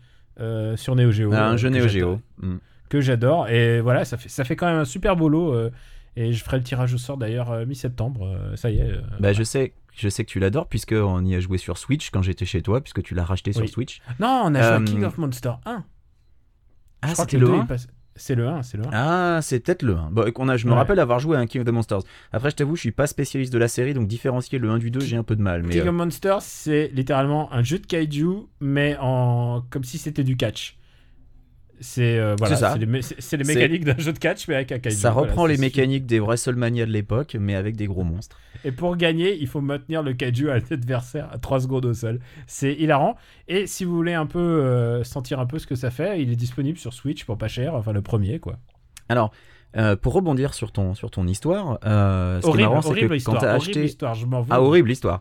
euh, sur Neo Geo. Ah, un euh, jeu Neo Geo. Mm. que j'adore. Et voilà, ça fait, ça fait quand même un super beau lot. euh, et je ferai le tirage au sort d'ailleurs mi-septembre. ça y est. Bah, voilà. je sais, je sais que tu l'adores, puisque on y a joué sur Switch quand j'étais chez toi, puisque tu l'as racheté sur. Switch. Non, on a joué à King of Monsters 1. Ah, c'était le deux, 1 il passe- C'est le 1, c'est le 1. Ah, c'est peut-être le 1. Bon, on a, je me Ouais. rappelle avoir joué à un King of the Monsters. Après, je t'avoue, je suis pas spécialiste de la série, donc différencier le 1 du 2, j'ai un peu de mal. Mais King euh, of Monsters, c'est littéralement un jeu de kaiju, mais en comme si c'était du catch. C'est euh, voilà, les, mé- les mécaniques d'un jeu de catch, mais avec un kaiju. ça Voilà, reprend les mécaniques des WrestleMania de l'époque, mais avec des gros monstres. Et pour gagner, il faut maintenir le kaiju à l'adversaire à 3 secondes au sol. C'est hilarant. Et si vous voulez un peu euh, sentir un peu ce que ça fait, il est disponible sur Switch pour pas cher, enfin le premier quoi. Alors, euh, pour rebondir sur ton, sur ton histoire, euh, ce qui est horrible, marrant, c'est horrible que histoire, quand t'as horrible acheté. histoire, je m'en veux. Ah, horrible histoire.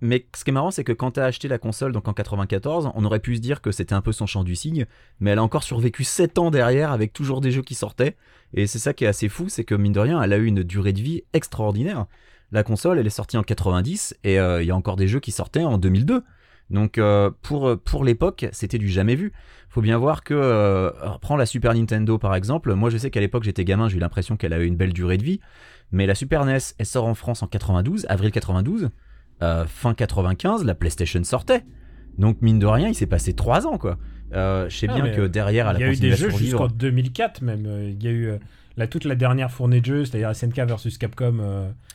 Mais ce qui est marrant, c'est que quand t'as acheté la console, donc en 94, on aurait pu se dire que c'était un peu son champ du cygne, mais elle a encore survécu 7 ans derrière avec toujours des jeux qui sortaient. Et c'est ça qui est assez fou, c'est que mine de rien, elle a eu une durée de vie extraordinaire. La console, elle est sortie en 90 et euh, il y a encore des jeux qui sortaient en 2002. Donc euh, pour, pour l'époque, c'était du jamais vu. Faut bien voir que, euh, prends la Super Nintendo par exemple, moi je sais qu'à l'époque j'étais gamin, j'ai eu l'impression qu'elle avait une belle durée de vie, mais la Super NES, elle sort en France en 92, avril 92, euh, fin 95, la PlayStation sortait. Donc mine de rien, il s'est passé 3 ans quoi. Euh, je sais Ah, bien que derrière, elle Il y a eu des à jeux jusqu'en 2004 même. Euh, Il y a eu la, toute la dernière fournée de jeux, c'est-à-dire SNK versus Capcom,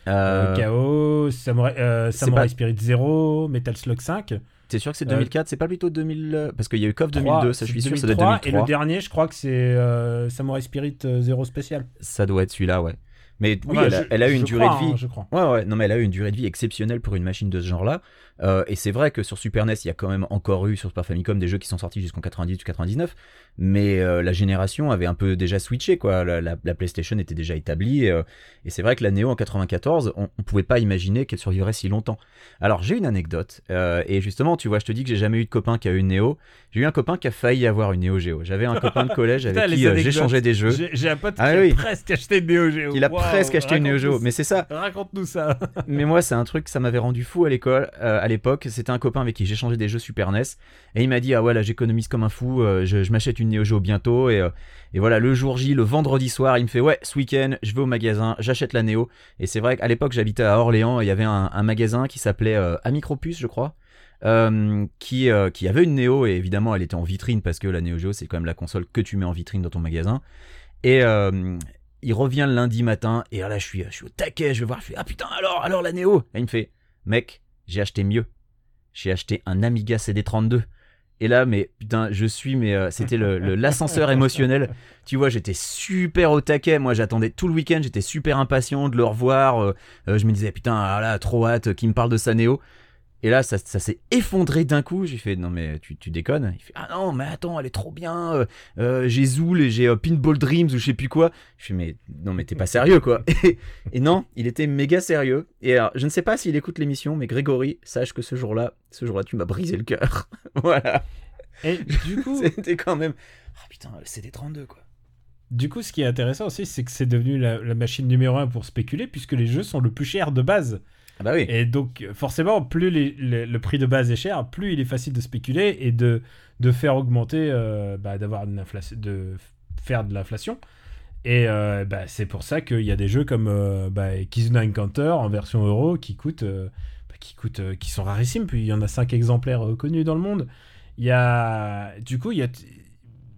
euh, KO, Samurai, c'est Samurai pas- Spirit 0, Metal Slug 5. T'es sûr que c'est euh, 2004 C'est pas plutôt 2000 euh, Parce qu'il y a eu KOF 3, 2002, ça je suis c'est sûr, ça doit être 2003, 2003. Et le dernier, je crois que c'est Samurai Spirit euh, 0 spécial. Ça doit être celui-là, ouais. Mais oui, Enfin, elle, a, je- elle a eu une durée crois, de vie. hein, je crois. Ouais, ouais, non, mais elle a eu une durée de vie exceptionnelle pour une machine de ce genre-là. Euh, et c'est vrai que sur Super NES, il y a quand même encore eu sur Super Famicom des jeux qui sont sortis jusqu'en 98 ou 99. Mais euh, la génération avait un peu déjà switché, quoi. La, la- la PlayStation était déjà établie. Et, euh, et c'est vrai que la Neo en 94, on, on pouvait pas imaginer qu'elle survivrait si longtemps. Alors j'ai une anecdote. et justement, tu vois, je te dis que j'ai jamais eu de copain qui a eu une Neo. J'ai eu un copain qui a failli avoir une Neo Geo. J'avais un copain de collège Putain, avec les qui j'échangeais des jeux. J'ai un pote Ah qui oui. a presque acheté une Neo Geo. Il a presque acheté une Neo Geo. Mais c'est ça. Raconte-nous ça. Mais moi, c'est un truc, ça m'avait rendu fou à l'école, à l'époque. C'était un copain avec qui j'échangeais des jeux Super NES. Et il m'a dit, ah ouais, là, j'économise comme un fou, euh, je, m'achète une Neo Geo bientôt. Et, euh, et voilà, le jour J, le vendredi soir, il me fait, ouais, ce week-end, je vais au magasin, j'achète la Neo. Et c'est vrai qu'à l'époque, j'habitais à Orléans, il y avait un, magasin qui s'appelait euh, Amicropus, je crois. qui, qui avait une Neo et évidemment elle était en vitrine parce que la Neo Geo c'est quand même la console que tu mets en vitrine dans ton magasin et il revient le lundi matin et là je suis, je suis au taquet, je vais voir, je fais ah putain alors alors la Neo et il me fait mec j'ai acheté mieux, j'ai acheté un Amiga CD32 et là mais putain je suis mais euh, c'était le le- l'ascenseur émotionnel. Tu vois j'étais super au taquet. Moi j'attendais tout le week-end. J'étais super impatient de le revoir. Euh, euh, je me disais putain ah là trop hâte qu'il me parle de sa Neo et là, ça, ça s'est effondré d'un coup. J'ai fait, non, mais tu, tu déconnes. Il fait, ah non, mais attends, elle est trop bien. euh, euh, j'ai Zool et j'ai euh, Pinball Dreams ou je sais plus quoi. Je fais, mais non, mais t'es pas sérieux, quoi. Et, et non, il était méga sérieux. Et alors, je ne sais pas s'il écoute l'émission, mais Grégory, sache que ce jour-là, ce jour-là, tu m'as brisé le cœur. voilà. Et du coup, C'était quand même. Ah putain, le CD32, quoi. Du coup, ce qui est intéressant aussi, c'est que c'est devenu la, la machine numéro un pour spéculer, puisque les jeux sont le plus cher de base. Ah bah. Et donc, forcément, plus le prix de base est cher, plus il est facile de spéculer et de, faire augmenter, euh, bah, d'avoir de faire de l'inflation. Et euh, bah, c'est pour ça qu'il y a des jeux comme euh, Kizuna Encounter en version euro qui coûtent, qui coûtent, qui sont rarissimes. Puis il y en a 5 exemplaires connus dans le monde. Il y a, du coup, il y a,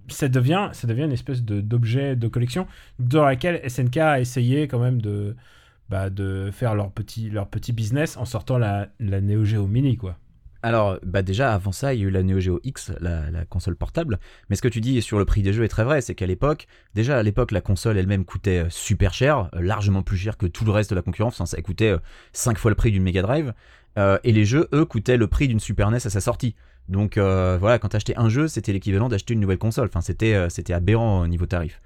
ça devient, ça devient une espèce d'objet de collection dans laquelle SNK a essayé quand même de, bah, de faire leur petit, leur petit business en sortant la, la Neo Geo Mini, quoi. Alors, bah déjà, avant ça, il y a eu la Neo Geo X, la, console portable. Mais ce que tu dis sur le prix des jeux est très vrai, c'est qu'à l'époque, déjà à l'époque, la console elle-même coûtait euh, super cher, euh, largement plus cher que tout le reste de la concurrence. Ça coûtait 5 fois le prix d'une Mega Drive. Euh, et les jeux, eux, coûtaient le prix d'une Super NES à sa sortie. Donc euh, voilà, quand t'achetais un jeu, c'était l'équivalent d'acheter une nouvelle console. Enfin, c'était euh, c'était aberrant au niveau tarif.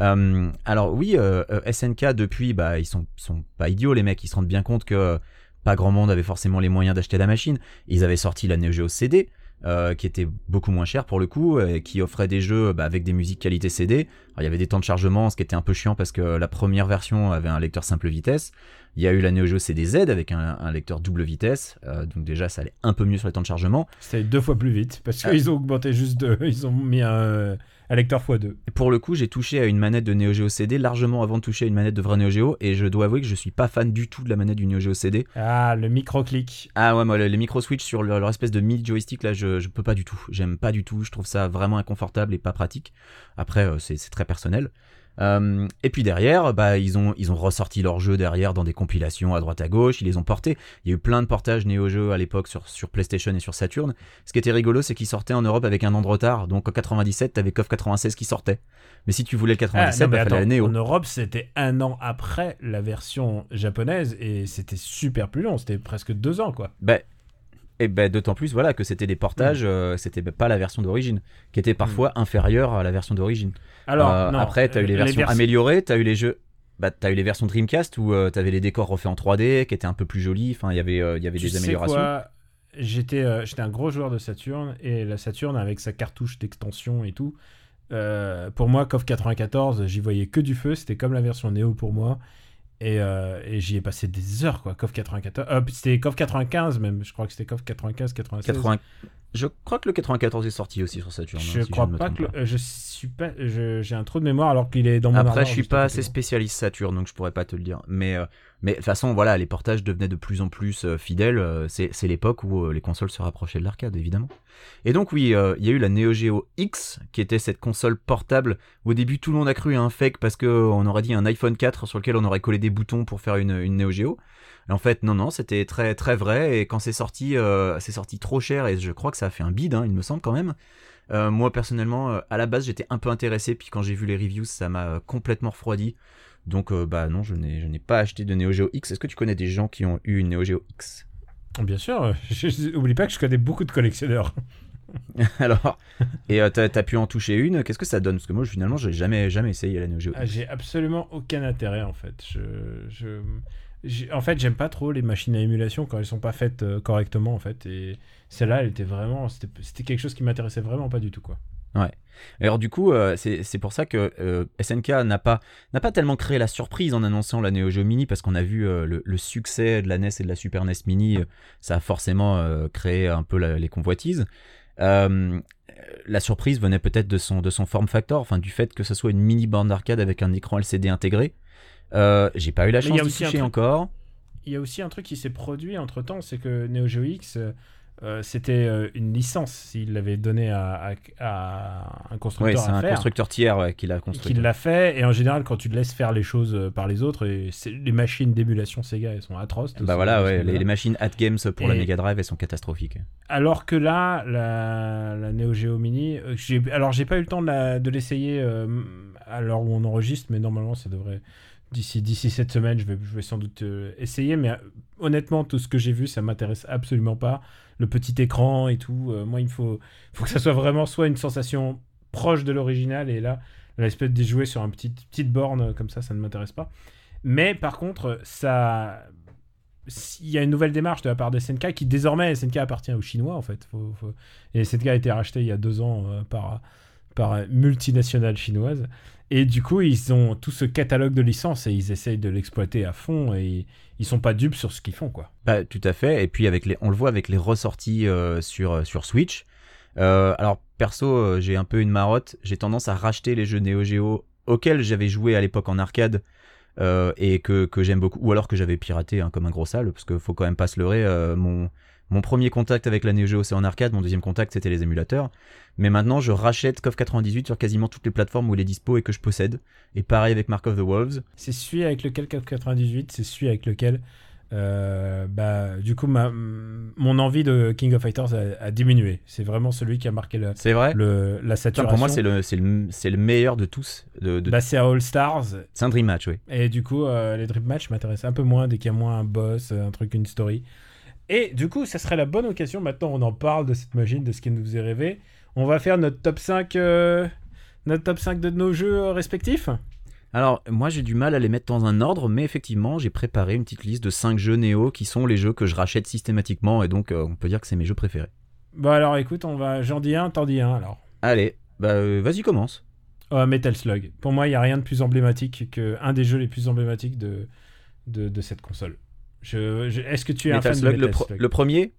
Euh, alors oui, euh, SNK depuis, bah ils sont sont pas idiots les mecs. Ils se rendent bien compte que pas grand monde avait forcément les moyens d'acheter la machine. Ils avaient sorti la Neo Geo CD. euh, qui était beaucoup moins cher pour le coup, et qui offrait des jeux bah, avec des musiques qualité CD. Alors, il y avait des temps de chargement, ce qui était un peu chiant parce que la première version avait un lecteur simple vitesse. Il y a eu la Neo Geo CD-Z avec un, un lecteur double vitesse, euh, donc déjà ça allait un peu mieux sur les temps de chargement. C'était deux fois plus vite parce qu'ils ont augmenté juste deux. Ils ont mis un, un lecteur x2. Et pour le coup, j'ai touché à une manette de Neo Geo CD largement avant de toucher à une manette de vrai Neo Geo, et je dois avouer que je suis pas fan du tout de la manette du Neo Geo CD. Ah, le micro-clic. Ah ouais, moi les micro switch sur leur, leur espèce de mini joystick là, je, je peux pas du tout. J'aime pas du tout. Je trouve ça vraiment inconfortable et pas pratique. Après, euh, c'est très personnel. Euh, et puis derrière, bah ils ont ils ont ressorti leur jeu derrière dans des compilations à droite à gauche. Ils les ont portés. Il y a eu plein de portages Neo Geo à l'époque sur sur PlayStation et sur Saturn. Ce qui était rigolo, c'est qu'ils sortaient en Europe avec un an de retard. Donc en 97, t'avais KOF 96 qui sortait. Mais si tu voulais le Ah, 97, non, mais bah, fallait la Neo. en Europe, c'était un an après la version japonaise et c'était super plus long. C'était presque deux ans, quoi. Bah, et ben d'autant plus voilà que c'était des portages, euh, c'était pas la version d'origine, qui était parfois inférieure à la version d'origine. Alors, Euh, non, après, t'as eu les versions vers- améliorées, t'as eu les jeux. Bah, t'as eu les versions Dreamcast où euh, t'avais les décors refaits en 3D, qui étaient un peu plus jolis. Enfin, il y avait, euh, il y avait Tu des sais améliorations. quoi? J'étais euh, j'étais un gros joueur de Saturn et la Saturn avec sa cartouche d'extension et tout. pour moi, KOF 94, j'y voyais que du feu. C'était comme la version Neo pour moi. Et, euh, et j'y ai passé des heures, quoi. KOF 94. euh, c'était KOF 95 même. Je crois que c'était KOF 95, 96. 80... Je crois que le 94 est sorti aussi sur Saturn. hein, Je si crois pas que le- euh, je suis pas je- j'ai un trou de mémoire alors qu'il est dans mon Après, armoire je suis pas assez moi. spécialiste Saturn, donc je pourrais pas te le dire. Mais, euh, mais de toute façon, voilà, les portages devenaient de plus en plus euh, fidèles. euh, c'est l'époque où euh, les consoles se rapprochaient de l'arcade, évidemment. Et donc, oui, il y a eu la Neo Geo X, qui était cette console portable. Au début, tout le monde a cru un fake parce qu'on aurait dit un iPhone 4 sur lequel on aurait collé des boutons pour faire une, une Neo Geo. En fait, non, non, c'était très, très vrai. Et quand c'est sorti, c'est sorti trop cher. Et je crois que ça a fait un bid, hein, il me semble quand même. Moi personnellement, à la base, j'étais un peu intéressé, puis quand j'ai vu les reviews, ça m'a complètement refroidi. Donc, euh, bah non, je n'ai, je n'ai pas acheté de Neo Geo X. Est-ce que tu connais des gens qui ont eu une Neo Geo X? Bien sûr, euh, je, oublie pas que je connais beaucoup de collectionneurs. Alors, et euh, t'as, t'as pu en toucher une. Qu'est-ce que ça donne? Parce que moi, finalement, j'ai jamais, jamais essayé la Neo Geo. Ah, j'ai absolument aucun intérêt en fait. Je, je- j'ai- en fait, j'aime pas trop les machines à émulation quand elles sont pas faites euh, correctement en fait. Et celle-là, elle était vraiment, c'était c'était quelque chose qui m'intéressait vraiment pas du tout quoi. Alors du coup, euh, c'est, pour ça que euh, SNK n'a pas, pas tellement créé la surprise en annonçant la Neo Geo Mini, parce qu'on a vu euh, le, le succès de la NES et de la Super NES Mini, euh, ça a forcément créé un peu la- les convoitises. La surprise venait peut-être de son, de son form factor, enfin du fait que ce soit une mini borne d'arcade avec un écran LCD intégré. J'ai pas eu la chance un toucher truc- encore. Il y a aussi un truc qui s'est produit entre temps, c'est que Neo Geo X, euh, c'était euh, une licence. S'il l'avait donné à, à- à un Oui, constructeur c'est à un faire. constructeur tiers ouais, qui l'a construit. qu'il l'a fait, et en général, quand tu laisses faire les choses euh, par les autres, et c'est- les machines d'émulation Sega, elles sont atroces. Bah voilà, ouais, les, machines at games pour la Mega Drive, elles sont catastrophiques. Alors que là, la, la Neo Geo Mini, alors j'ai pas eu le temps de, l'essayer euh, à l'heure où on enregistre, mais normalement ça devrait d'ici d'ici cette semaine, je vais, je vais sans doute euh, essayer. Mais euh, honnêtement, tout ce que j'ai vu, ça m'intéresse absolument pas. Le petit écran et tout, euh, moi il faut, faut que ça soit vraiment soit une sensation proche de l'original et là, l'espèce de jouer sur une petite petite borne comme ça, ça ne m'intéresse pas. Mais par contre, ça il y a une nouvelle démarche de la part de SNK qui désormais SNK appartient aux Chinois en fait. Faut- faut- Et SNK a été racheté il y a deux ans par par multinationale chinoise et du coup ils ont tout ce catalogue de licences et ils essayent de l'exploiter à fond et ils, sont pas dupes sur ce qu'ils font quoi. Bah, tout à fait. Et puis avec les, on le voit avec les ressorties euh, sur euh, sur Switch. Euh, alors perso, j'ai un peu une marotte. J'ai tendance à racheter les jeux Neo Geo auxquels j'avais joué à l'époque en arcade et que, que j'aime beaucoup, ou alors que j'avais piraté hein, comme un gros sale, parce qu'il faut quand même pas se leurrer. mon mon premier contact avec la Neo Geo c'est en arcade, mon deuxième contact c'était les émulateurs. Mais maintenant je rachète KOF 98 sur quasiment toutes les plateformes où il est dispo et que je possède. Et pareil avec Mark of the Wolves. C'est celui avec lequel Cap 98, c'est celui avec lequel euh, bah du coup ma, mon envie de King of Fighters a, a diminué. C'est vraiment celui qui a marqué le, C'est vrai. le- la saturation. pour moi c'est le c'est le c'est le meilleur de tous. De, de... Bah, c'est All Stars C'est un dream match, oui. Et du coup, euh, les Dream Match m'intéressent un peu moins dès qu'il y a moins un boss, un truc, une story. Et du coup, ça serait la bonne occasion. Maintenant, on en parle de cette machine, de ce qui nous faisait rêver. On va faire notre top 5, euh, notre top 5 de nos jeux euh, respectifs? Alors, moi j'ai du mal à les mettre dans un ordre, mais effectivement, j'ai préparé une petite liste de 5 jeux Néo qui sont les jeux que je rachète systématiquement, et donc euh, on peut dire que c'est mes jeux préférés. Bon, alors écoute, on va. J'en dis un, t'en dis un alors. Allez, bah euh, vas-y, commence. Oh, Metal Slug. Pour moi, il n'y a rien de plus emblématique que un des jeux les plus emblématiques de, de, de cette console. Je, je- Est-ce que tu es un fan Slug, de Metal Slug? le premier?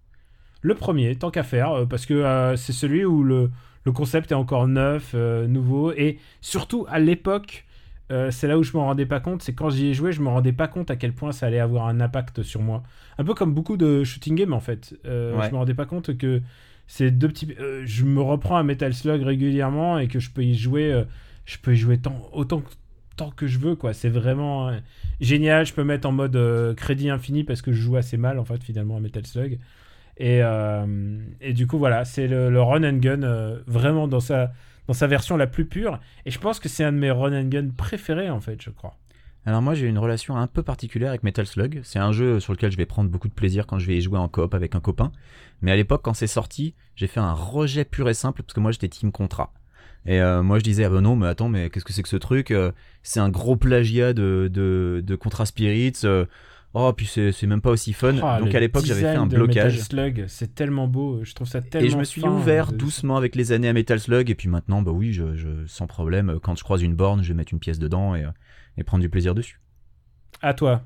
Le premier, tant qu'à faire, euh, parce que euh, c'est celui où le, le concept est encore neuf, euh, nouveau, et surtout à l'époque, euh, c'est là où je me rendais pas compte, c'est quand j'y ai joué, je me rendais pas compte à quel point ça allait avoir un impact sur moi. Un peu comme beaucoup de shooting games en fait. Euh, Ouais. Je me rendais pas compte que ces deux petits. euh, je me reprends à Metal Slug régulièrement et que je peux y jouer, je peux y jouer tant, autant que- tant que je veux quoi. C'est vraiment génial. Je peux mettre en mode crédit infini parce que je joue assez mal en fait finalement à Metal Slug. Et, euh, et du coup, voilà, c'est le, run and gun euh, vraiment dans sa, dans sa version la plus pure. Et je pense que c'est un de mes run and gun préférés, en fait, je crois. Alors moi j'ai une relation un peu particulière avec Metal Slug. C'est un jeu sur lequel je vais prendre beaucoup de plaisir quand je vais y jouer en coop avec un copain. Mais à l'époque quand c'est sorti, j'ai fait un rejet pur et simple parce que moi j'étais team Contra. Et euh, moi je disais ah ben non mais attends mais qu'est-ce que c'est que ce truc C'est un gros plagiat de, de, de Contra Spirits. Oh puis c'est même pas aussi fun. Ah, Donc à l'époque j'avais fait un de blocage. Metal Slug, c'est tellement beau. Je trouve ça tellement. Et je me suis ouvert de- doucement avec les années à Metal Slug et puis maintenant bah oui je, je- sans problème quand je croise une borne je vais mettre une pièce dedans et, et prendre du plaisir dessus. À toi.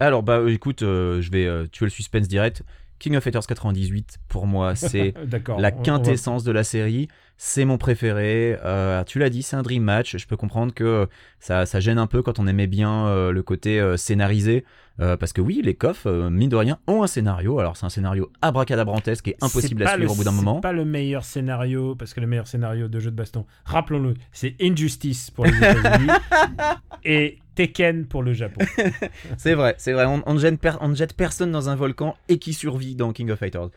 Alors bah euh, écoute, euh, je vais euh, tuer le suspense direct. King of Fighters 98, pour moi, c'est la va- quintessence de la série. C'est mon préféré. Euh, tu l'as dit, c'est un dream match. Je peux comprendre que ça, ça gêne un peu quand on aimait bien euh, le côté euh, scénarisé. Euh, parce que oui, les coffres, euh, mine de rien, ont un scénario. Alors c'est un scénario abracadabrantesque et impossible à suivre le- au bout d'un moment. C'est pas le meilleur scénario, parce que le meilleur scénario de jeu de baston, rappelons-le, c'est Injustice pour les États-Unis et Tekken pour le Japon. C'est vrai, c'est vrai. On, on ne jette personne dans un volcan et qui survit dans King of Fighters.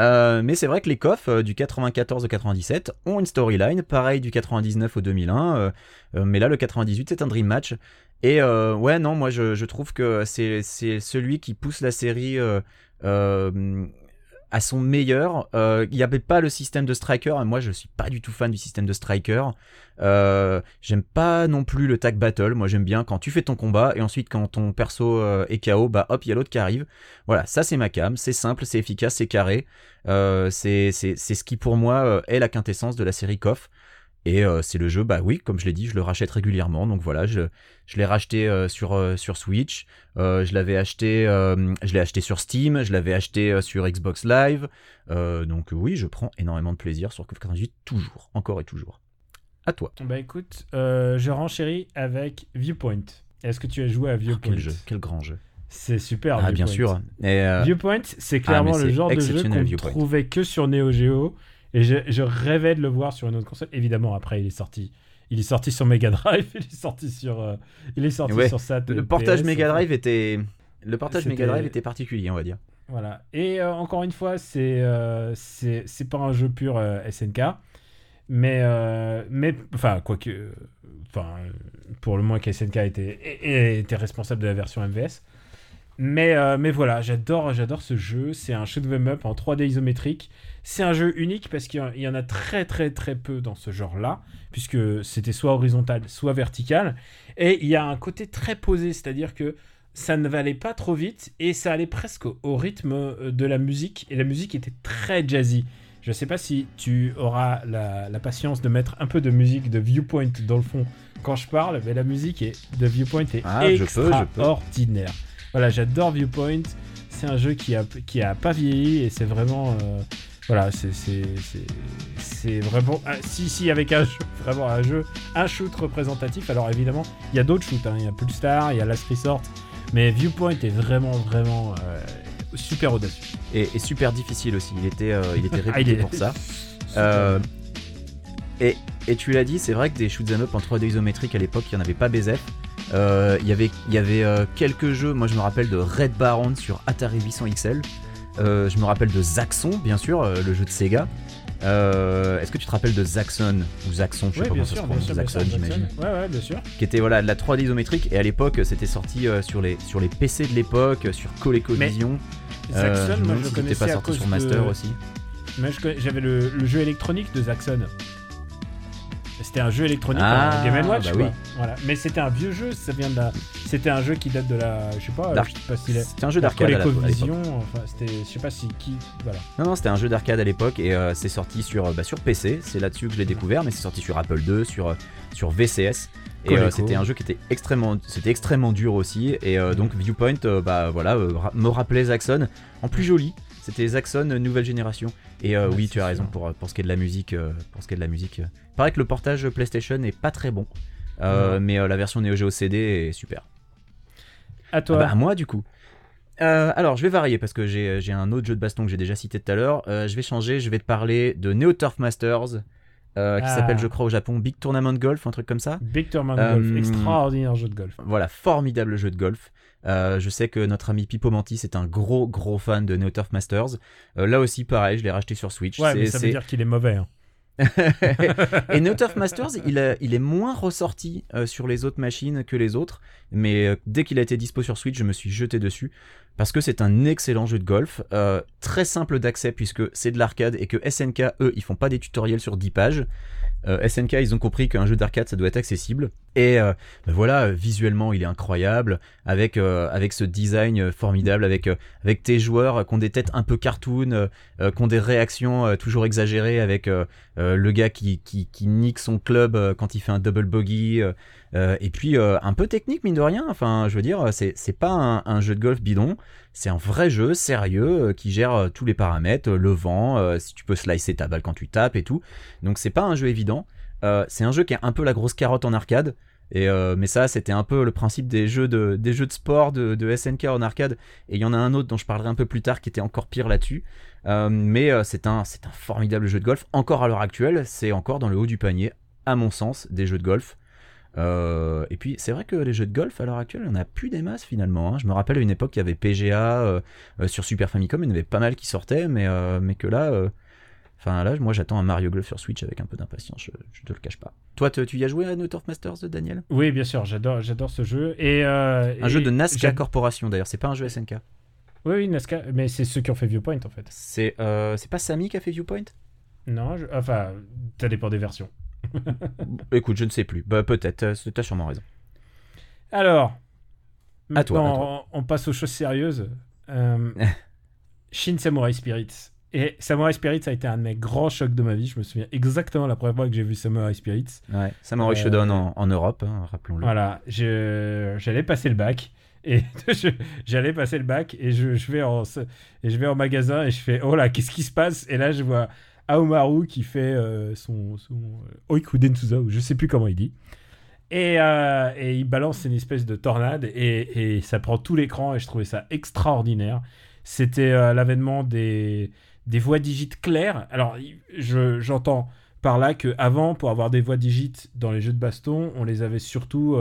Euh, mais c'est vrai que les coffres euh, du 94 au 97 ont une storyline, pareil du 99 au 2001. euh, mais là, le 98, c'est un dream match. Et ouais, non, moi je, trouve que c'est celui qui pousse la série à son meilleur. Euh, Il n'y avait pas le système de striker. Moi, je suis pas du tout fan du système de striker. Euh, j'aime pas non plus le tag battle. Moi, j'aime bien quand tu fais ton combat et ensuite quand ton perso euh, est KO, bah hop, il y a l'autre qui arrive. Voilà, ça c'est ma cam. C'est simple, c'est efficace, c'est carré. C'est ce qui pour moi est la quintessence de la série KOF. Et euh, c'est le jeu, bah oui, comme je l'ai dit, je le rachète régulièrement. Donc voilà, je, je l'ai racheté euh, sur, euh, sur Switch. Je l'avais acheté, je l'ai acheté sur Steam. Je l'avais acheté sur Xbox Live. Donc oui, je prends énormément de plaisir sur KOF 98, toujours, encore et toujours. À toi. bah écoute, je renchéris avec Viewpoint. Est-ce que tu as joué à Oh, Viewpoint quel jeu, quel grand jeu. C'est super. Ah, bien sûr. Et, Viewpoint, c'est clairement mais le genre de jeu qu'on Viewpoint. trouvait que sur Neo Geo. Et je, je rêvais de le voir sur une autre console. Évidemment, après, il est sorti. Il est sorti sur Mega Drive, il est sorti sur, euh, il est sorti Ouais. sur Sat. le et portage Mega Drive était, le portage Mega Drive était particulier, on va dire. Voilà. Et euh, encore une fois, c'est euh, c'est c'est pas un jeu pur euh, SNK, mais euh, mais enfin quoique, euh, enfin euh, pour le moins que SNK était était responsable de la version MVS. Mais euh, mais voilà, j'adore j'adore ce jeu. C'est un shoot 'em up en 3D isométrique. C'est un jeu unique parce qu'il y en- a très très très peu dans ce genre-là, puisque c'était soit horizontal, soit vertical. Et il y a un côté très posé, c'est-à-dire que ça ne valait pas trop vite et ça allait presque au rythme euh, de la musique. Et la musique était très jazzy. Je sais pas si tu auras la, la patience de mettre un peu de musique de Viewpoint dans le fond quand je parle, mais la musique est, de Viewpoint est Ah, extraordinaire. Voilà, j'adore Viewpoint. C'est un jeu qui a, qui a pas vieilli et c'est vraiment. euh, voilà, c'est vraiment. ah, si, si, avec un jeu, vraiment un jeu, un shoot représentatif. Alors évidemment, il y a d'autres shoots. hein. Il y a Pulsar, il y a Last Resort. Mais Viewpoint est vraiment, vraiment euh, super audacieux. Et, et super difficile aussi. Il était, euh, il était Ah, il réputé est- pour ça. Euh, et, et tu l'as dit, c'est vrai que des shoot'em up en 3D isométrique à l'époque, il n'y en avait pas. Euh, Il y avait, il y avait quelques jeux, moi je me rappelle de Red Baron sur Atari 800 XL. Euh, je me rappelle de Zaxxon, bien sûr, euh, le jeu de Sega. Euh, Est-ce que tu te rappelles de Zaxxon ou Zaxxon, je sais Ouais, pas bien comment ça se sûr, bien prononce, sûr, bien Zaxxon sûr, j'imagine. Ouais, ouais, bien sûr. qui était voilà de la 3D isométrique et à l'époque c'était sorti sur les sur les PC de l'époque sur ColecoVision Euh, Zaxxon, moi je le connaissais pas à sorti cause sur Master de... aussi. J'avais le, le jeu électronique de Zaxxon. C'était un jeu électronique Ah, en Game Watch, bah oui. Voilà. Mais c'était un vieux jeu, ça vient de la... C'était un jeu qui date de la... Je sais pas, je sais pas est... C'était un jeu d'arcade. ColecoVision, enfin, c'était... Je sais pas si qui... Voilà. Non, non, c'était un jeu d'arcade à l'époque et euh, c'est sorti sur, bah, sur PC. C'est là-dessus que je l'ai découvert, mais c'est sorti sur Apple II, sur, euh, sur VCS. Et euh, c'était un jeu qui était extrêmement, c'était extrêmement dur aussi. Et euh, donc Viewpoint, euh, bah voilà, me rappelait Zaxxon en plus joli. C'était Zaxxon euh, nouvelle génération. Et euh, oui, tu as raison pour, pour ce qui est de la musique. euh, pour ce qui est de la musique, euh. Il paraît que le portage PlayStation est pas très bon, Euh, mais euh, la version Neo Geo CD est super. À toi. Ah bah, à moi du coup. Euh, alors je vais varier parce que j'ai j'ai un autre jeu de baston que j'ai déjà cité tout à l'heure. Euh, je vais changer, je vais te parler de Neo Turf Masters euh, qui Ah. s'appelle je crois au Japon Big Tournament Golf, un truc comme ça. Big Tournament Euh, Golf, extraordinaire jeu de golf. Voilà, formidable jeu de golf. Euh, je sais que notre ami Pipo Mantis est un gros gros fan de Neo Turf Masters. Euh, là aussi pareil, je l'ai racheté sur Switch. Ouais, mais ça veut dire qu'il est mauvais. hein. Et Note of Masters, il, il est moins ressorti euh, sur les autres machines que les autres, mais euh, dès qu'il a été dispo sur Switch, je me suis jeté dessus parce que c'est un excellent jeu de golf, euh, très simple d'accès puisque c'est de l'arcade et que SNK eux, ils font pas des tutoriels sur 10 pages. Euh, SNK, ils ont compris qu'un jeu d'arcade, ça doit être accessible. Et euh, ben voilà, visuellement, il est incroyable, avec, euh, avec ce design formidable, avec, avec tes joueurs qui ont des têtes un peu cartoon, qui ont des réactions toujours exagérées, avec le gars qui, qui, qui nique son club quand il fait un double bogey, euh, et puis euh, un peu technique, mine de rien. Enfin, je veux dire, c'est pas un, jeu de golf bidon, c'est un vrai jeu sérieux euh, qui gère tous les paramètres, le vent, si tu peux slicer ta balle quand tu tapes et tout. Donc c'est pas un jeu évident. C'est un jeu qui est un peu la grosse carotte en arcade. Et mais ça, c'était un peu le principe des jeux de, des jeux de sport de, SNK en arcade. Et il y en a un autre dont je parlerai un peu plus tard qui était encore pire là-dessus. Mais c'est un, c'est un formidable jeu de golf. Encore à l'heure actuelle, c'est encore dans le haut du panier, à mon sens, des jeux de golf. Euh, et puis c'est vrai que les jeux de golf à l'heure actuelle, il n'y en a plus des masses finalement. hein. Je me rappelle à une époque, il y avait PGA euh, euh, sur Super Famicom, il y en avait pas mal qui sortaient, mais, euh, mais que là, enfin là, moi j'attends un Mario Golf sur Switch avec un peu d'impatience, je, je te le cache pas. Toi, te- tu y as joué à Note of Masters, Daniel? Oui, bien sûr, j'adore, j'adore ce jeu. Et, Un et jeu de Nazca j'ad- Corporation d'ailleurs, c'est pas un jeu SNK. Oui, oui, Nazca, mais c'est ceux qui ont fait Viewpoint en fait. C'est c'est pas Samy qui a fait Viewpoint? Non, je- enfin, ça dépend des versions. Écoute, je ne sais plus. Bah peut-être, euh, t'as sûrement raison. Alors, À toi, maintenant, On, on passe aux choses sérieuses. Euh, Shin Samurai Spirits. Et Samurai Spirits a été un de mes grands chocs de ma vie. Je me souviens exactement la première fois que j'ai vu Samurai Spirits. Ouais, Samurai Euh, Shodown en, en Europe, hein, rappelons-le. Voilà, je- j'allais passer le bac. Et je- j'allais passer le bac et je, je vais en, et je vais en magasin et je fais oh là qu'est-ce qui se passe? Et là je vois Aomaru qui fait euh, son, son euh, Oiku Densuza ou je sais plus comment il dit. Et, euh, il balance une espèce de tornade et, ça prend tout l'écran et je trouvais ça extraordinaire. C'était l'avènement des, voix digites claires. Alors je- j'entends par là que avant pour avoir des voix digites dans les jeux de baston on les avait surtout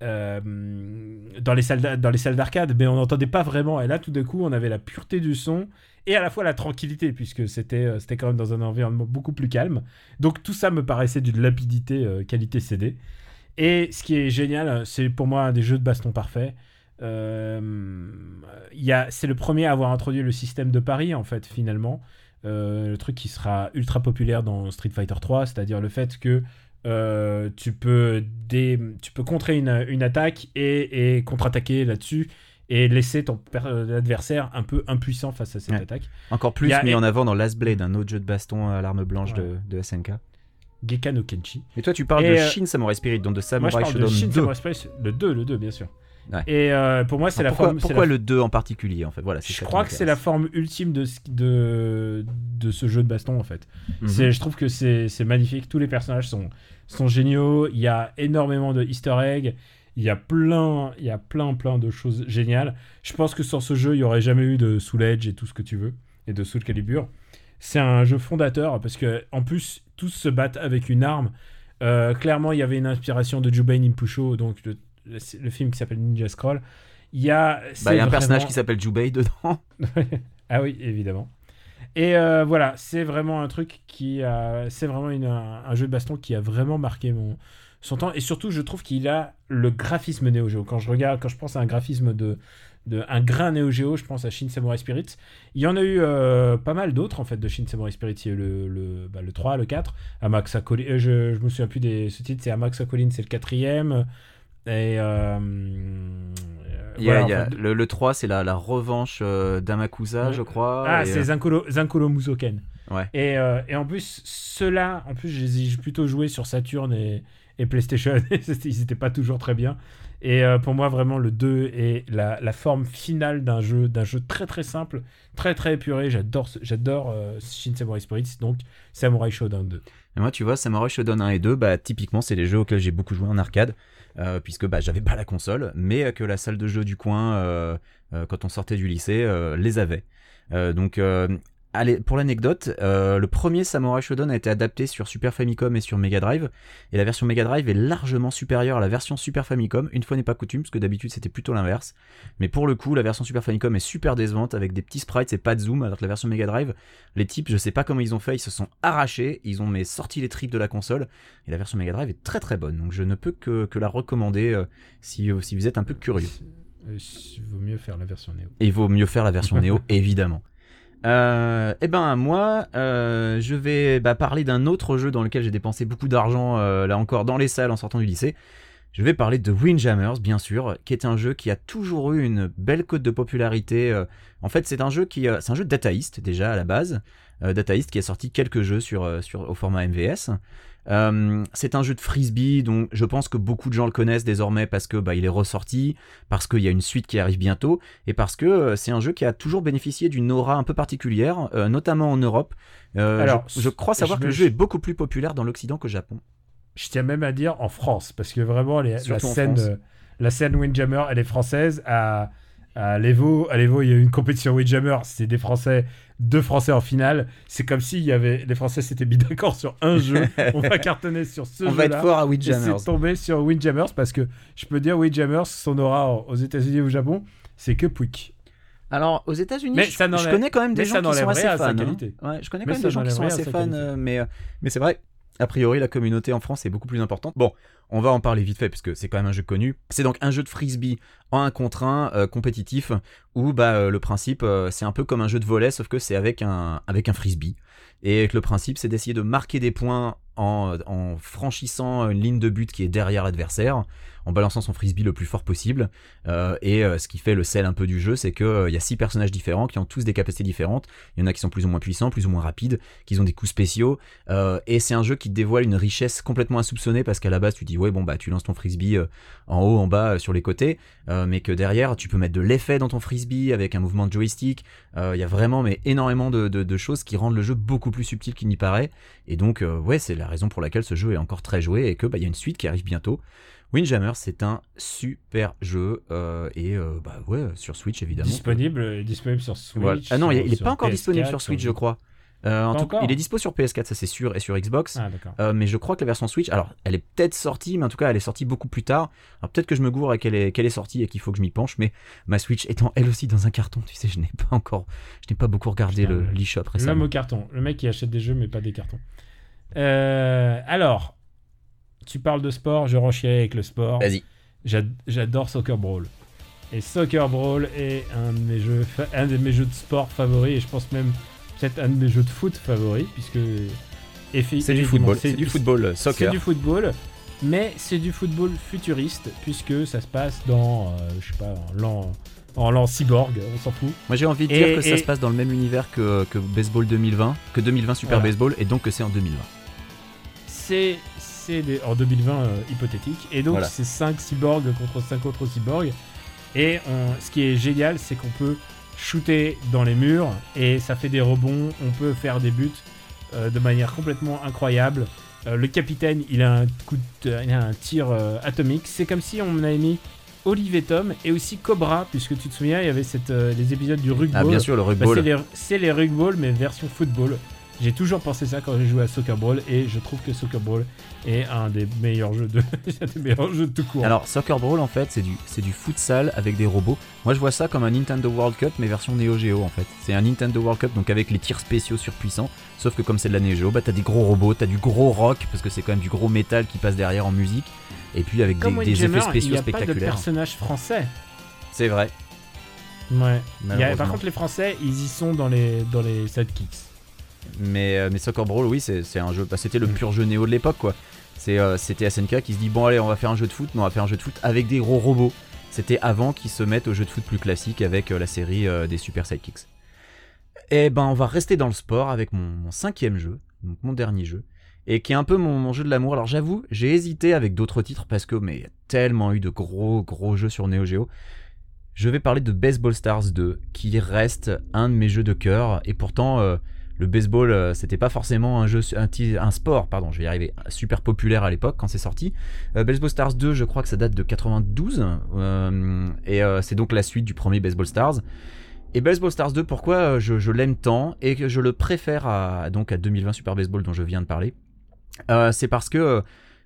dans les salles d'a- dans les salles d'arcade mais on n'entendait pas vraiment. Et là tout d'un coup on avait la pureté du son et à la fois la tranquillité puisque c'était euh, c'était quand même dans un environnement beaucoup plus calme. Donc tout ça me paraissait d'une lapidité euh, qualité CD et ce qui est génial euh, c'est pour moi un des jeux de baston parfaits. Euh, c'est le premier à avoir introduit le système de pari en fait finalement. Euh, le truc qui sera ultra populaire dans Street Fighter 3 c'est-à-dire le fait que euh, tu peux dé- tu peux contrer une, une attaque et, et contre-attaquer là-dessus et laisser ton euh, adversaire un peu impuissant face à cette Ouais. attaque. Encore plus a- mis en avant dans Last Blade, un autre jeu de baston à l'arme blanche de, de SNK. Geka no Kenshi. Et toi, tu parles Et, de euh, Shin Samurai Spirit, donc de Samurai Shodown Shin 2. Samurai Spirit, le 2, le 2, bien sûr. Ouais. Et euh, pour moi, c'est Alors la pourquoi forme. pourquoi la- le 2 en particulier, en fait? Voilà, Je crois que c'est la forme ultime de, ce- de, de ce jeu de baston, en fait. Mhm. Je trouve que c'est, magnifique. Tous les personnages sont, sont géniaux. Il y a énormément de easter eggs. Il y a plein, il y a plein, plein de choses géniales. Je pense que sans ce jeu, il n'y aurait jamais eu de Soul Edge et tout ce que tu veux, et de Soul Calibur. C'est un jeu fondateur parce que en plus, tous se battent avec une arme. Euh, clairement, il y avait une inspiration de Jubain Impusho, donc le, le, le film qui s'appelle Ninja Scroll. Il y a, Bah, y a un personnage qui s'appelle Jubei dedans. ah oui, évidemment. Et euh, voilà, c'est vraiment un truc qui a. C'est vraiment une- un, un jeu de baston qui a vraiment marqué mon, son temps. Et surtout, je trouve qu'il a le graphisme Neo Geo. Quand je regarde, quand je pense à un graphisme de, de un grain Neo Geo, je pense à Shin Samurai Spirits. Il y en a eu euh, pas mal d'autres en fait de Shin Samurai Spirits. Il y a eu le, le, bah, le 3, le 4, Amaxa Colin. euh, je, je me souviens plus des ce titre, c'est Amaxa Colin, c'est le quatrième. Et euh, Il y a, voilà, il y a- enfin, le, le 3, c'est la, la revanche euh, d'Amakusa, Ouais. je crois. Ah, et, c'est euh, Zankolo, Zankolo Musoken. Ouais. Et, euh, et en plus, ceux-là, en plus, j'ai plutôt joué sur Saturn et, et PlayStation. Ils n'étaient pas toujours très bien. Et euh, pour moi, vraiment, le 2 est la, la forme finale d'un jeu, d'un jeu très très simple, très très épuré. J'adore, j'adore euh, Shin Samurai Spirits, donc Samurai Shodown 2. Et moi, tu vois, Samurai Shodown 1 et 2, bah, typiquement, c'est les jeux auxquels j'ai beaucoup joué en arcade, euh, puisque bah, j'avais pas la console, mais que la salle de jeu du coin, euh, euh, quand on sortait du lycée, les avait. Donc, allez, pour l'anecdote, euh, le premier Samurai Shodown a été adapté sur Super Famicom et sur Mega Drive, et la version Mega Drive est largement supérieure à la version Super Famicom. Une fois n'est pas coutume, parce que d'habitude c'était plutôt l'inverse. Mais pour le coup, la version Super Famicom est super décevante avec des petits sprites et pas de zoom, alors que la version Mega Drive, les types, je sais pas comment ils ont fait, ils se sont arrachés, ils ont mais sorti les tripes de la console, et la version Mega Drive est très très bonne. Donc je ne peux que, que la recommander euh, si, euh, si vous êtes un peu curieux. Il vaut mieux faire la version Neo. Et il vaut mieux faire la version Neo, évidemment. Euh, eh ben moi, euh, je vais bah, parler d'un autre jeu dans lequel j'ai dépensé beaucoup d'argent, euh, là encore, dans les salles en sortant du lycée. Je vais parler de Windjammers, bien sûr, qui est un jeu qui a toujours eu une belle cote de popularité. euh. En fait, c'est un jeu qui, c'est un jeu dataïste déjà à la base, dataïste qui a sorti quelques jeux au format MVS. Euh, c'est un jeu de frisbee, donc je pense que beaucoup de gens le connaissent désormais parce que bah, il est ressorti, parce qu'il y a une suite qui arrive bientôt, et parce que euh, c'est un jeu qui a toujours bénéficié d'une aura un peu particulière, euh, notamment en Europe. Alors, je, je crois savoir je que me- le jeu est beaucoup plus populaire dans l'Occident qu'au Japon. Je tiens même à dire en France, parce que vraiment, les- la, scène, la scène Windjammer, elle est française. À, à l'Evo, à l'Evo, il y a eu une compétition Windjammer, c'est des Français, deux Français en finale. C'est comme s'il y avait les Français s'étaient mis d'accord sur un jeu. On va cartonner sur ce On va être fort à Windjammers. c'est tombé sur Windjammers parce que je peux dire Windjammers, son aura aux États-Unis et au Japon, c'est que Pouic. Alors, aux États-Unis, Mais je, je connais quand même des mais gens qui sont assez rien à sa fans. hein. Ouais, je connais Mais quand même des gens qui sont assez fans, euh, mais, euh, mais c'est vrai. A priori, la communauté en France est beaucoup plus importante. Bon, on va en parler vite fait parce que c'est quand même un jeu connu. C'est donc un jeu de frisbee en un contre un euh, compétitif où bah, euh, le principe euh, c'est un peu comme un jeu de volet sauf que c'est avec un, avec frisbee. Et le principe c'est d'essayer de marquer des points en franchissant une ligne de but qui est derrière l'adversaire, en balançant son frisbee le plus fort possible. Euh, et euh, ce qui fait le sel un peu du jeu, c'est que euh, y a six personnages différents qui ont tous des capacités différentes. Il y en a qui sont plus ou moins puissants, plus ou moins rapides, qui ont des coups spéciaux. Et c'est un jeu qui dévoile une richesse complètement insoupçonnée parce qu'à la base tu dis ouais bon bah tu lances ton frisbee en haut, en bas, sur les côtés, mais que derrière tu peux mettre de l'effet dans ton frisbee avec un mouvement de joystick. Il y a vraiment mais énormément de, choses qui rendent le jeu beaucoup plus subtil qu'il n'y paraît. Et donc ouais c'est la raison pour laquelle ce jeu est encore très joué et que bah y a une suite qui arrive bientôt. Windjammer, c'est un super jeu euh, et euh, bah ouais sur Switch évidemment. Disponible, euh, disponible sur Switch. Voilà. Ah non, il, sur- il est sur pas encore PS4, disponible sur Switch, je crois. Euh, en tout- il est dispo sur PS4, ça c'est sûr, et sur Xbox. Ah. Euh, mais je crois que la version Switch, alors elle est peut-être sortie, mais en tout cas elle est sortie beaucoup plus tard. Alors peut-être que je me gourre et qu'elle est, est sortie et qu'il faut que je m'y penche, mais ma Switch étant elle aussi dans un carton, tu sais, je n'ai pas encore, je n'ai pas beaucoup regardé Putain, le l'eShop L'homme récemment. au carton. Le mec qui achète des jeux mais pas des cartons. Euh, alors, tu parles de sport, je renchéris avec le sport. Vas-y. J'ad- J'adore Soccer Brawl. Et Soccer Brawl est un de mes jeux, un de mes jeux de sport favoris et je pense même peut-être un de mes jeux de foot favoris puisque C'est du football, c'est c'est du football, euh, C'est soccer. du football, mais c'est du football futuriste puisque ça se passe dans, euh, je sais pas, en l'an, en l'an cyborg, on s'en fout. Moi j'ai envie de Et- dire que ça se passe dans le même univers que, que Baseball 2020, que 2020 Super Voilà. Baseball, et donc que c'est en 2020. c'est c'est des- en 2020 euh, hypothétique et donc Voilà. c'est 5 cyborgs contre 5 autres cyborgs et on- ce qui est génial c'est qu'on peut shooter dans les murs et ça fait des rebonds on peut faire des buts euh, de manière complètement incroyable Euh, le capitaine il a un coup de- il a un tir atomique c'est comme si on avait mis Olive et Tom et aussi Cobra puisque tu te souviens il y avait cette, euh, les épisodes du rugby Ah bien sûr le bah, rugby. c'est les, les rugby mais version football. J'ai toujours pensé ça quand j'ai joué à Soccer Brawl et je trouve que Soccer Brawl est un des meilleurs jeux de, des meilleurs jeux de tout court. Alors Soccer Brawl en fait c'est du c'est du futsal avec des robots. Moi je vois ça comme un Nintendo World Cup mais version Neo Geo en fait. C'est un Nintendo World Cup donc avec les tirs spéciaux surpuissants. Sauf que comme c'est de la Neo Geo, bah t'as des gros robots, t'as du gros rock parce que c'est quand même du gros métal qui passe derrière en musique. Et puis avec des, Comme des Windjammer, effets spéciaux il n'y a pas de spectaculaires. personnage français. C'est vrai. Ouais. Il y a- par contre, les Français, ils y sont dans les, dans les sidekicks. Mais, euh, mais Soccer Brawl, oui, c'est un jeu. bah, c'était le Mm. pur jeu néo de l'époque, quoi. Euh, C'était SNK qui se dit bon, allez, on va faire un jeu de foot, mais on va faire un jeu de foot avec des gros robots. C'était avant qu'ils se mettent au jeu de foot plus classique avec euh, la série des Super Sidekicks. Et ben, on va rester dans le sport avec mon, mon cinquième jeu, donc mon dernier jeu, et qui est un peu mon, mon jeu de l'amour. Alors j'avoue, j'ai hésité avec d'autres titres parce que, mais il y a tellement eu de gros, gros jeux sur Neo Geo. Je vais parler de Baseball Stars 2, qui reste un de mes jeux de cœur, et pourtant. euh, le baseball, euh, c'était pas forcément un jeu, un, sport, pardon, je vais y arriver, super populaire à l'époque quand c'est sorti. Euh, Baseball Stars 2, je crois que ça date de 92, euh, et c'est donc la suite du premier Baseball Stars. Et Baseball Stars 2, pourquoi je, l'aime tant et que je le préfère à, donc à 2020 Super Baseball dont je viens de parler, c'est parce que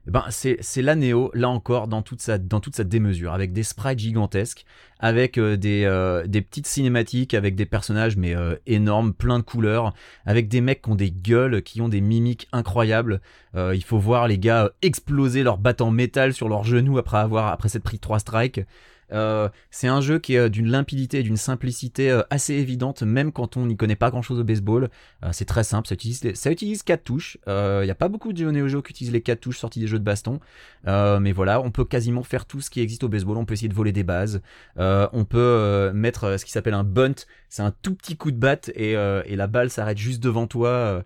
euh, ben, c'est c'est la Neo, là encore, dans toute, sa, dans toute sa démesure, avec des sprites gigantesques, avec euh, des, euh, des petites cinématiques, avec des personnages mais euh, énormes, plein de couleurs, avec des mecs qui ont des gueules, qui ont des mimiques incroyables. Euh, il faut voir les gars euh, exploser leur batte en métal sur leurs genoux après avoir après s'être pris trois strikes. Euh, c'est un jeu qui est euh, d'une limpidité et d'une simplicité euh, assez évidente, même quand on n'y connaît pas grand chose au baseball. C'est très simple, ça utilise, ça utilise 4 touches. Il n'y a pas beaucoup de jeux Neo Geo qui utilisent les 4 touches sortis des jeux de baston. Mais voilà, on peut quasiment faire tout ce qui existe au baseball. On peut essayer de voler des bases. On peut mettre ce qui s'appelle un bunt. C'est un tout petit coup de batte et, et la balle s'arrête juste devant toi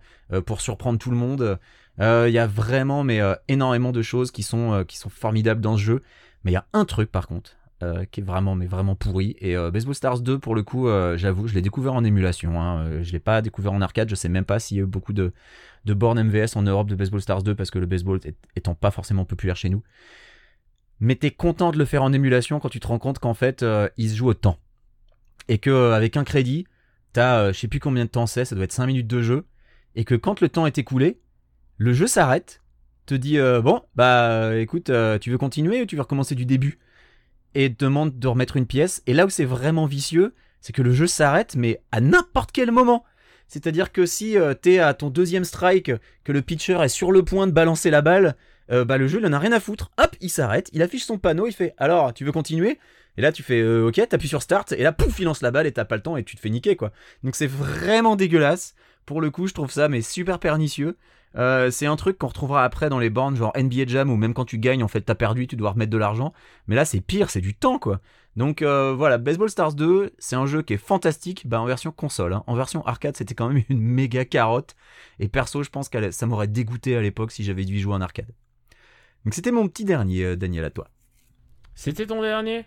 pour surprendre tout le monde. Il y a vraiment mais énormément de choses qui sont qui sont formidables dans ce jeu. Mais il y a un truc par contre euh, qui est vraiment mais vraiment pourri. Et euh, Baseball Stars 2 pour le coup, euh, j'avoue, je l'ai découvert en émulation. Hein. Je l'ai pas découvert en arcade. Je sais même pas s'il y a eu beaucoup de de bornes MVS en Europe de Baseball Stars 2 parce que le baseball est- étant pas forcément populaire chez nous. Mais t'es content de le faire en émulation quand tu te rends compte qu'en fait il se joue au temps et que avec un crédit, t'as je sais plus combien de temps c'est, ça doit être 5 minutes de jeu et que quand le temps est écoulé, le jeu s'arrête, te dit bon bah écoute tu veux continuer ou tu veux recommencer du début? Et demande de remettre une pièce et là où c'est vraiment vicieux, c'est que le jeu s'arrête mais à n'importe quel moment. C'est-à-dire que si euh, t'es à ton deuxième strike, que le pitcher est sur le point de balancer la balle, euh, bah le jeu il en a rien à foutre. Hop, il s'arrête, il affiche son panneau, il fait alors tu veux continuer? Et là tu fais euh, ok, t'appuies sur start et là pouf il lance la balle et t'as pas le temps et tu te fais niquer quoi. Donc c'est vraiment dégueulasse. Pour le coup je trouve ça mais super pernicieux. Euh, c'est un truc qu'on retrouvera après dans les bornes genre NBA Jam où même quand tu gagnes en fait t'as perdu tu dois remettre de l'argent. Mais là c'est pire, c'est du temps quoi. Donc euh, voilà, Baseball Stars 2, c'est un jeu qui est fantastique bah, en version console. hein. En version arcade, c'était quand même une méga carotte. Et perso, je pense que ça m'aurait dégoûté à l'époque si j'avais dû y jouer en arcade. Donc c'était mon petit dernier, euh, Daniel, à toi. C'était ton dernier?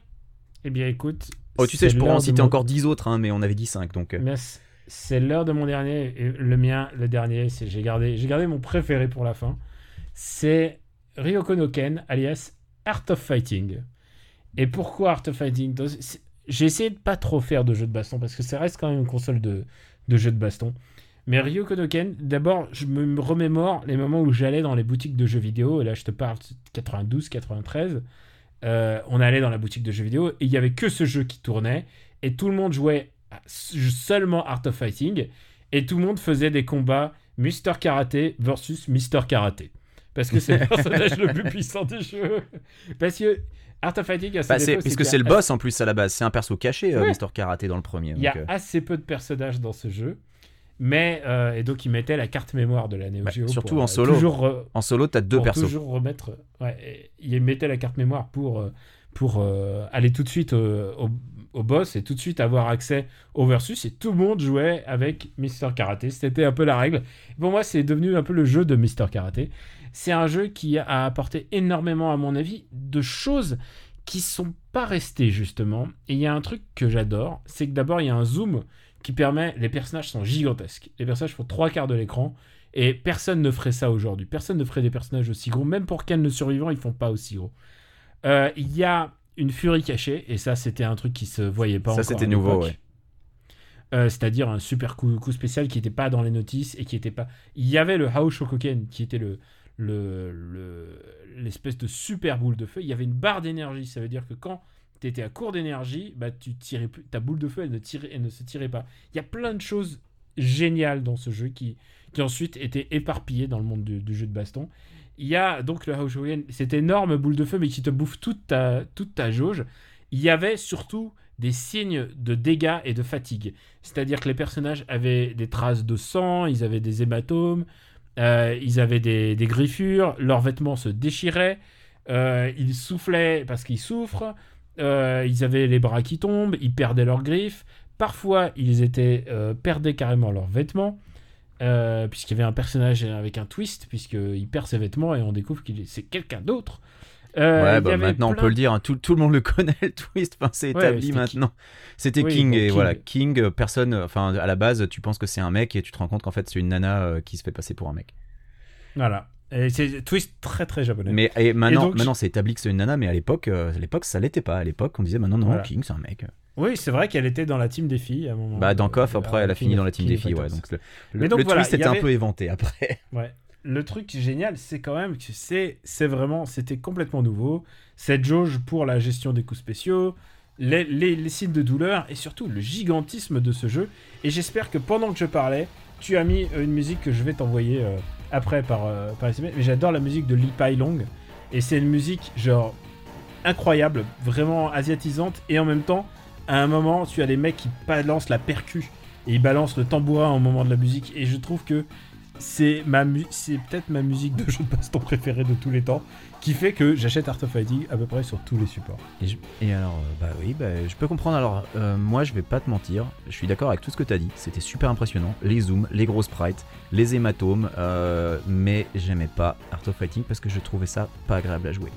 Eh bien, écoute. Oh, tu sais, je pourrais en citer mon- encore 10 autres, hein, mais on avait dit 5, donc... euh, c- c'est l'heure de mon dernier. Le mien, le dernier, c'est j'ai gardé, j'ai gardé mon préféré pour la fin. C'est Ryoko no alias Art of Fighting. Et pourquoi Art of Fighting? J'ai essayé de pas trop faire de jeux de baston parce que ça reste quand même une console de, de jeux de baston. Mais Ryoko no d'abord, je me remémore les moments où j'allais dans les boutiques de jeux vidéo. Et là, je te parle de 92, 93. Euh, on allait dans la boutique de jeux vidéo et il y avait que ce jeu qui tournait et tout le monde jouait seulement Art of Fighting et tout le monde faisait des combats Mr Karaté versus Mr Karaté parce que c'est le personnage le plus puissant des jeux parce que Art of Fighting ses Bah, c'est, défauts, puisque qu'il y c'est a le boss en plus à la base, c'est un perso caché, euh, Ouais. Mister Karaté dans le premier. il y a donc, euh, assez peu de personnages dans ce jeu mais euh, et donc ils mettaient la carte mémoire de la Neo Geo surtout pour, en solo. toujours En solo, t'as deux pour persos. toujours remettre. Ouais, et il mettait la carte mémoire pour, pour euh, aller tout de suite euh, au, au boss et tout de suite avoir accès au versus. Et tout le monde jouait avec Mister Karaté. C'était un peu la règle. Pour moi, c'est devenu un peu le jeu de Mister Karaté. C'est un jeu qui a apporté énormément, à mon avis, de choses qui sont pas restées justement. Et il y a un truc que j'adore, c'est que d'abord il y a un zoom qui permet. Les personnages sont gigantesques. Les personnages font trois quarts de l'écran. Et personne ne ferait ça aujourd'hui. Personne ne ferait des personnages aussi gros. Même pour Ken le survivant, ils font pas aussi gros. Euh, Il y a une furie cachée, et ça, c'était un truc qui se voyait pas Ça, c'était nouveau, ouais. Euh, C'est-à-dire un super coup, coup spécial qui n'était pas dans les notices et qui était pas. Il y avait le Hao Shokoken qui était le le- le- l'espèce de super boule de feu. Il y avait une barre d'énergie. Ça veut dire que quand tu étais à court d'énergie, bah, tu tirais plus, ta boule de feu, elle ne, tirait, elle ne se tirait pas. Il y a plein de choses géniales dans ce jeu qui, qui ensuite étaient éparpillées dans le monde du, du jeu de baston. Il y a donc le Shokoken, cette énorme boule de feu, mais qui te bouffe toute ta, toute ta jauge. Il y avait surtout des signes de dégâts et de fatigue. C'est-à-dire que les personnages avaient des traces de sang, ils avaient des hématomes, euh, ils avaient des, des griffures, leurs vêtements se déchiraient, euh, ils soufflaient parce qu'ils souffrent, euh, ils avaient les bras qui tombent, ils perdaient leurs griffes, parfois ils étaient perdaient carrément leurs vêtements. Euh, puisqu'il y avait un personnage avec un twist, puisqu'il perd ses vêtements et on découvre qu'il est c'est quelqu'un d'autre. Euh, ouais, bah, maintenant on peut le dire, hein, tout, tout le monde le connaît, le twist, enfin, c'est établi maintenant. C'était Oui, King, et King. voilà, King, euh, personne, enfin à la base tu penses que c'est un mec et tu te rends compte qu'en fait c'est une nana euh, qui se fait passer pour un mec. Voilà. Et c'est twist très très japonais. Mais et maintenant, donc, maintenant c'est établi que c'est une nana, mais à l'époque, à l'époque ça l'était pas. À l'époque on disait maintenant non, Voilà. King c'est un mec. Oui, c'est vrai qu'elle était dans la team des filles à un moment. Bah dans Euh, KOF après euh, elle a fini dans la team des filles, ouais. Donc le, Mais donc, le voilà, twist était un peu éventé après. Ouais. Le truc génial, c'est quand même que c'est c'est vraiment c'était complètement nouveau. Cette jauge pour la gestion des coups spéciaux, les, les, les signes de douleur et surtout le gigantisme de ce jeu. Et j'espère que pendant que je parlais, tu as mis euh, une musique que je vais t'envoyer euh, après par, euh, par SMS. Mais j'adore la musique de Li Pai Long. Et c'est une musique genre incroyable, vraiment asiatisante. Et en même temps, à un moment, tu as les mecs qui balancent la percu. Et ils balancent le tambourin au moment de la musique. Et je trouve que c'est ma c'est peut-être ma musique de jeu de baston préférée de tous les temps qui fait que j'achète Art of Fighting à peu près sur tous les supports. Et, je- et alors, euh, bah oui, bah, je peux comprendre. Alors, euh, moi, je vais pas te mentir, je suis d'accord avec tout ce que tu as dit. C'était super impressionnant. Les zooms, les gros sprites, les hématomes, euh, mais j'aimais pas Art of Fighting parce que je trouvais ça pas agréable à jouer.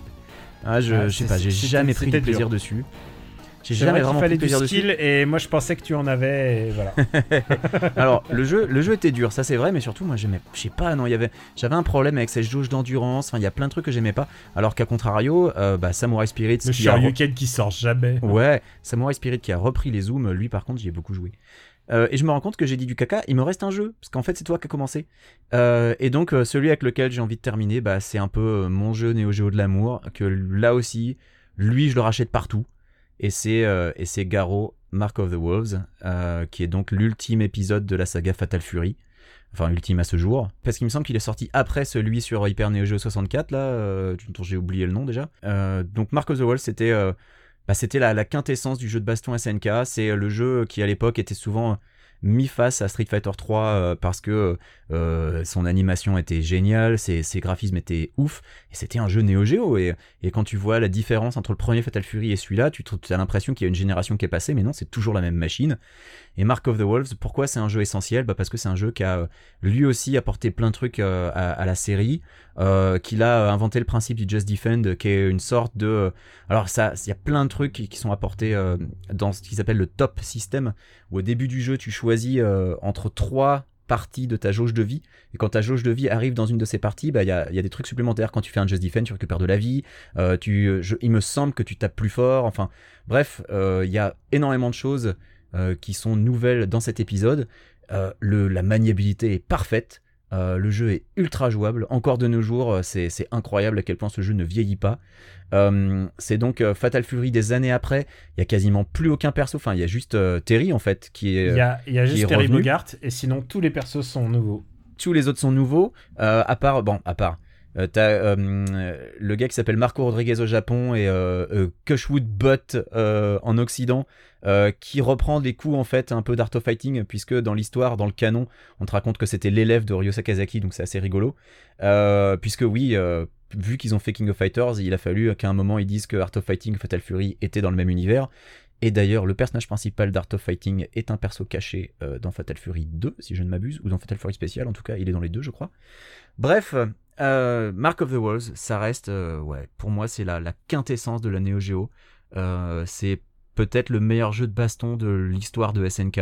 Ah, je, Ah, je sais pas, j'ai jamais pris de plaisir dur. dessus. J'ai jamais vrai vraiment pris fallait de du plaisir dessus. skill et moi je pensais que tu en avais et voilà. Alors, le jeu, le jeu était dur, ça c'est vrai, mais surtout, moi j'aimais, je sais pas, non, il y avait, j'avais un problème avec cette jauge d'endurance. Enfin, il y a plein de trucs que j'aimais pas. Alors qu'à contrario, euh, bah, Samurai Spirit, Le qui a qui sort jamais. Ouais, Samurai Spirit qui a repris les zooms, lui par contre j'y ai beaucoup joué. Euh, et je me rends compte que j'ai dit du caca, il me reste un jeu, parce qu'en fait c'est toi qui as commencé. Euh, et donc euh, celui avec lequel j'ai envie de terminer, bah, c'est un peu euh, mon jeu Neo Geo de l'amour, que là aussi, lui je le rachète partout. Et c'est euh, Garo, Mark of the Wolves, euh, qui est donc l'ultime épisode de la saga Fatal Fury. Enfin, ultime à ce jour. Parce qu'il me semble qu'il est sorti après celui sur Hyper Neo Geo 64, là, euh, j'ai oublié le nom déjà. Euh, donc Mark of the Wolves, c'était bah, la, la quintessence du jeu de baston SNK. C'est le jeu qui à l'époque était souvent mis face à Street Fighter 3 euh, parce que euh, son animation était géniale, ses, graphismes étaient ouf, et c'était un jeu Neo Geo. Et, et quand tu vois la différence entre le premier Fatal Fury et celui-là, tu as l'impression qu'il y a une génération qui est passée, mais non, c'est toujours la même machine. Et Mark of the Wolves, pourquoi c'est un jeu essentiel? Bah Parce que c'est un jeu qui a euh, lui aussi apporté plein de trucs à, la série, qu'il a inventé le principe du Just Defend, qui est une sorte de... alors ça, il y a plein de trucs qui, sont apportés dans ce qu'ils appellent le top system, où au début du jeu, tu choisis euh, entre trois parties de ta jauge de vie, et quand ta jauge de vie arrive dans une de ces parties, bah, il y, a, il y a des trucs supplémentaires. Quand tu fais un Just Defend, tu récupères de la vie, euh, il me semble que tu tapes plus fort, enfin bref, euh, il y a énormément de choses qui sont nouvelles dans cet épisode. La maniabilité est parfaite. Euh, le jeu est ultra jouable. Encore de nos jours, euh, c'est c'est incroyable à quel point ce jeu ne vieillit pas. Euh, c'est donc euh, Fatal Fury des années après. Il y a quasiment plus aucun perso. Enfin, il y a juste Terry en fait qui est. Il y a, il y a juste Terry. Bogart et sinon tous les persos sont nouveaux. tous les autres sont nouveaux, à part, bon, à part, euh, t'as euh, le gars qui s'appelle Marco Rodriguez au Japon et euh, euh, Cushwood Butt en Occident, qui reprend des coups en fait un peu d'Art of Fighting, puisque dans l'histoire, dans le canon, on te raconte que c'était l'élève de Ryo Sakazaki, donc c'est assez rigolo. Puisque oui, vu qu'ils ont fait King of Fighters, il a fallu qu'à un moment ils disent que Art of Fighting Fatal Fury étaient dans le même univers. Et d'ailleurs, le personnage principal d'Art of Fighting est un perso caché dans Fatal Fury 2, si je ne m'abuse, ou dans Fatal Fury Special, en tout cas, il est dans les deux, je crois. Bref, euh, Mark of the Wolves, ça reste, euh, ouais, pour moi, c'est la, la quintessence de la Neo Geo. Euh, c'est peut-être le meilleur jeu de baston de l'histoire de SNK,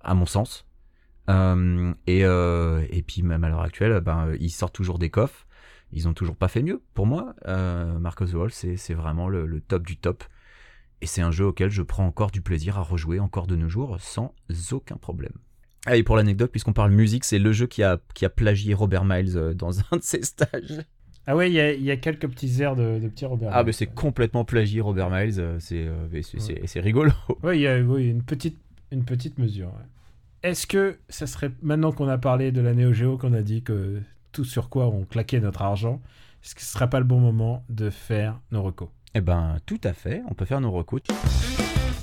à mon sens. Et, et puis, même à l'heure actuelle, ben, ils sortent toujours des coffres. Ils ont toujours pas fait mieux. Pour moi, Mark of the Wolves, c'est vraiment le top du top. Et c'est un jeu auquel je prends encore du plaisir à rejouer encore de nos jours sans aucun problème. Ah, et pour l'anecdote, puisqu'on parle musique, c'est le jeu qui a, qui a plagié Robert Miles euh, dans un de ses stages. Ah ouais, il y a, il y a quelques petits airs de, de petits Robert. Ah, mais c'est complètement plagié Robert Miles, euh, c'est euh, c'est- c'est rigolo. Oui, il y a oui, une, petite, une petite mesure. ouais. Est-ce que ça serait, maintenant qu'on a parlé de la Neo Geo, qu'on a dit que tout sur quoi on claquait notre argent, est-ce que ce serait pas le bon moment de faire nos recos? Eh ben, tout à fait, on peut faire nos recours.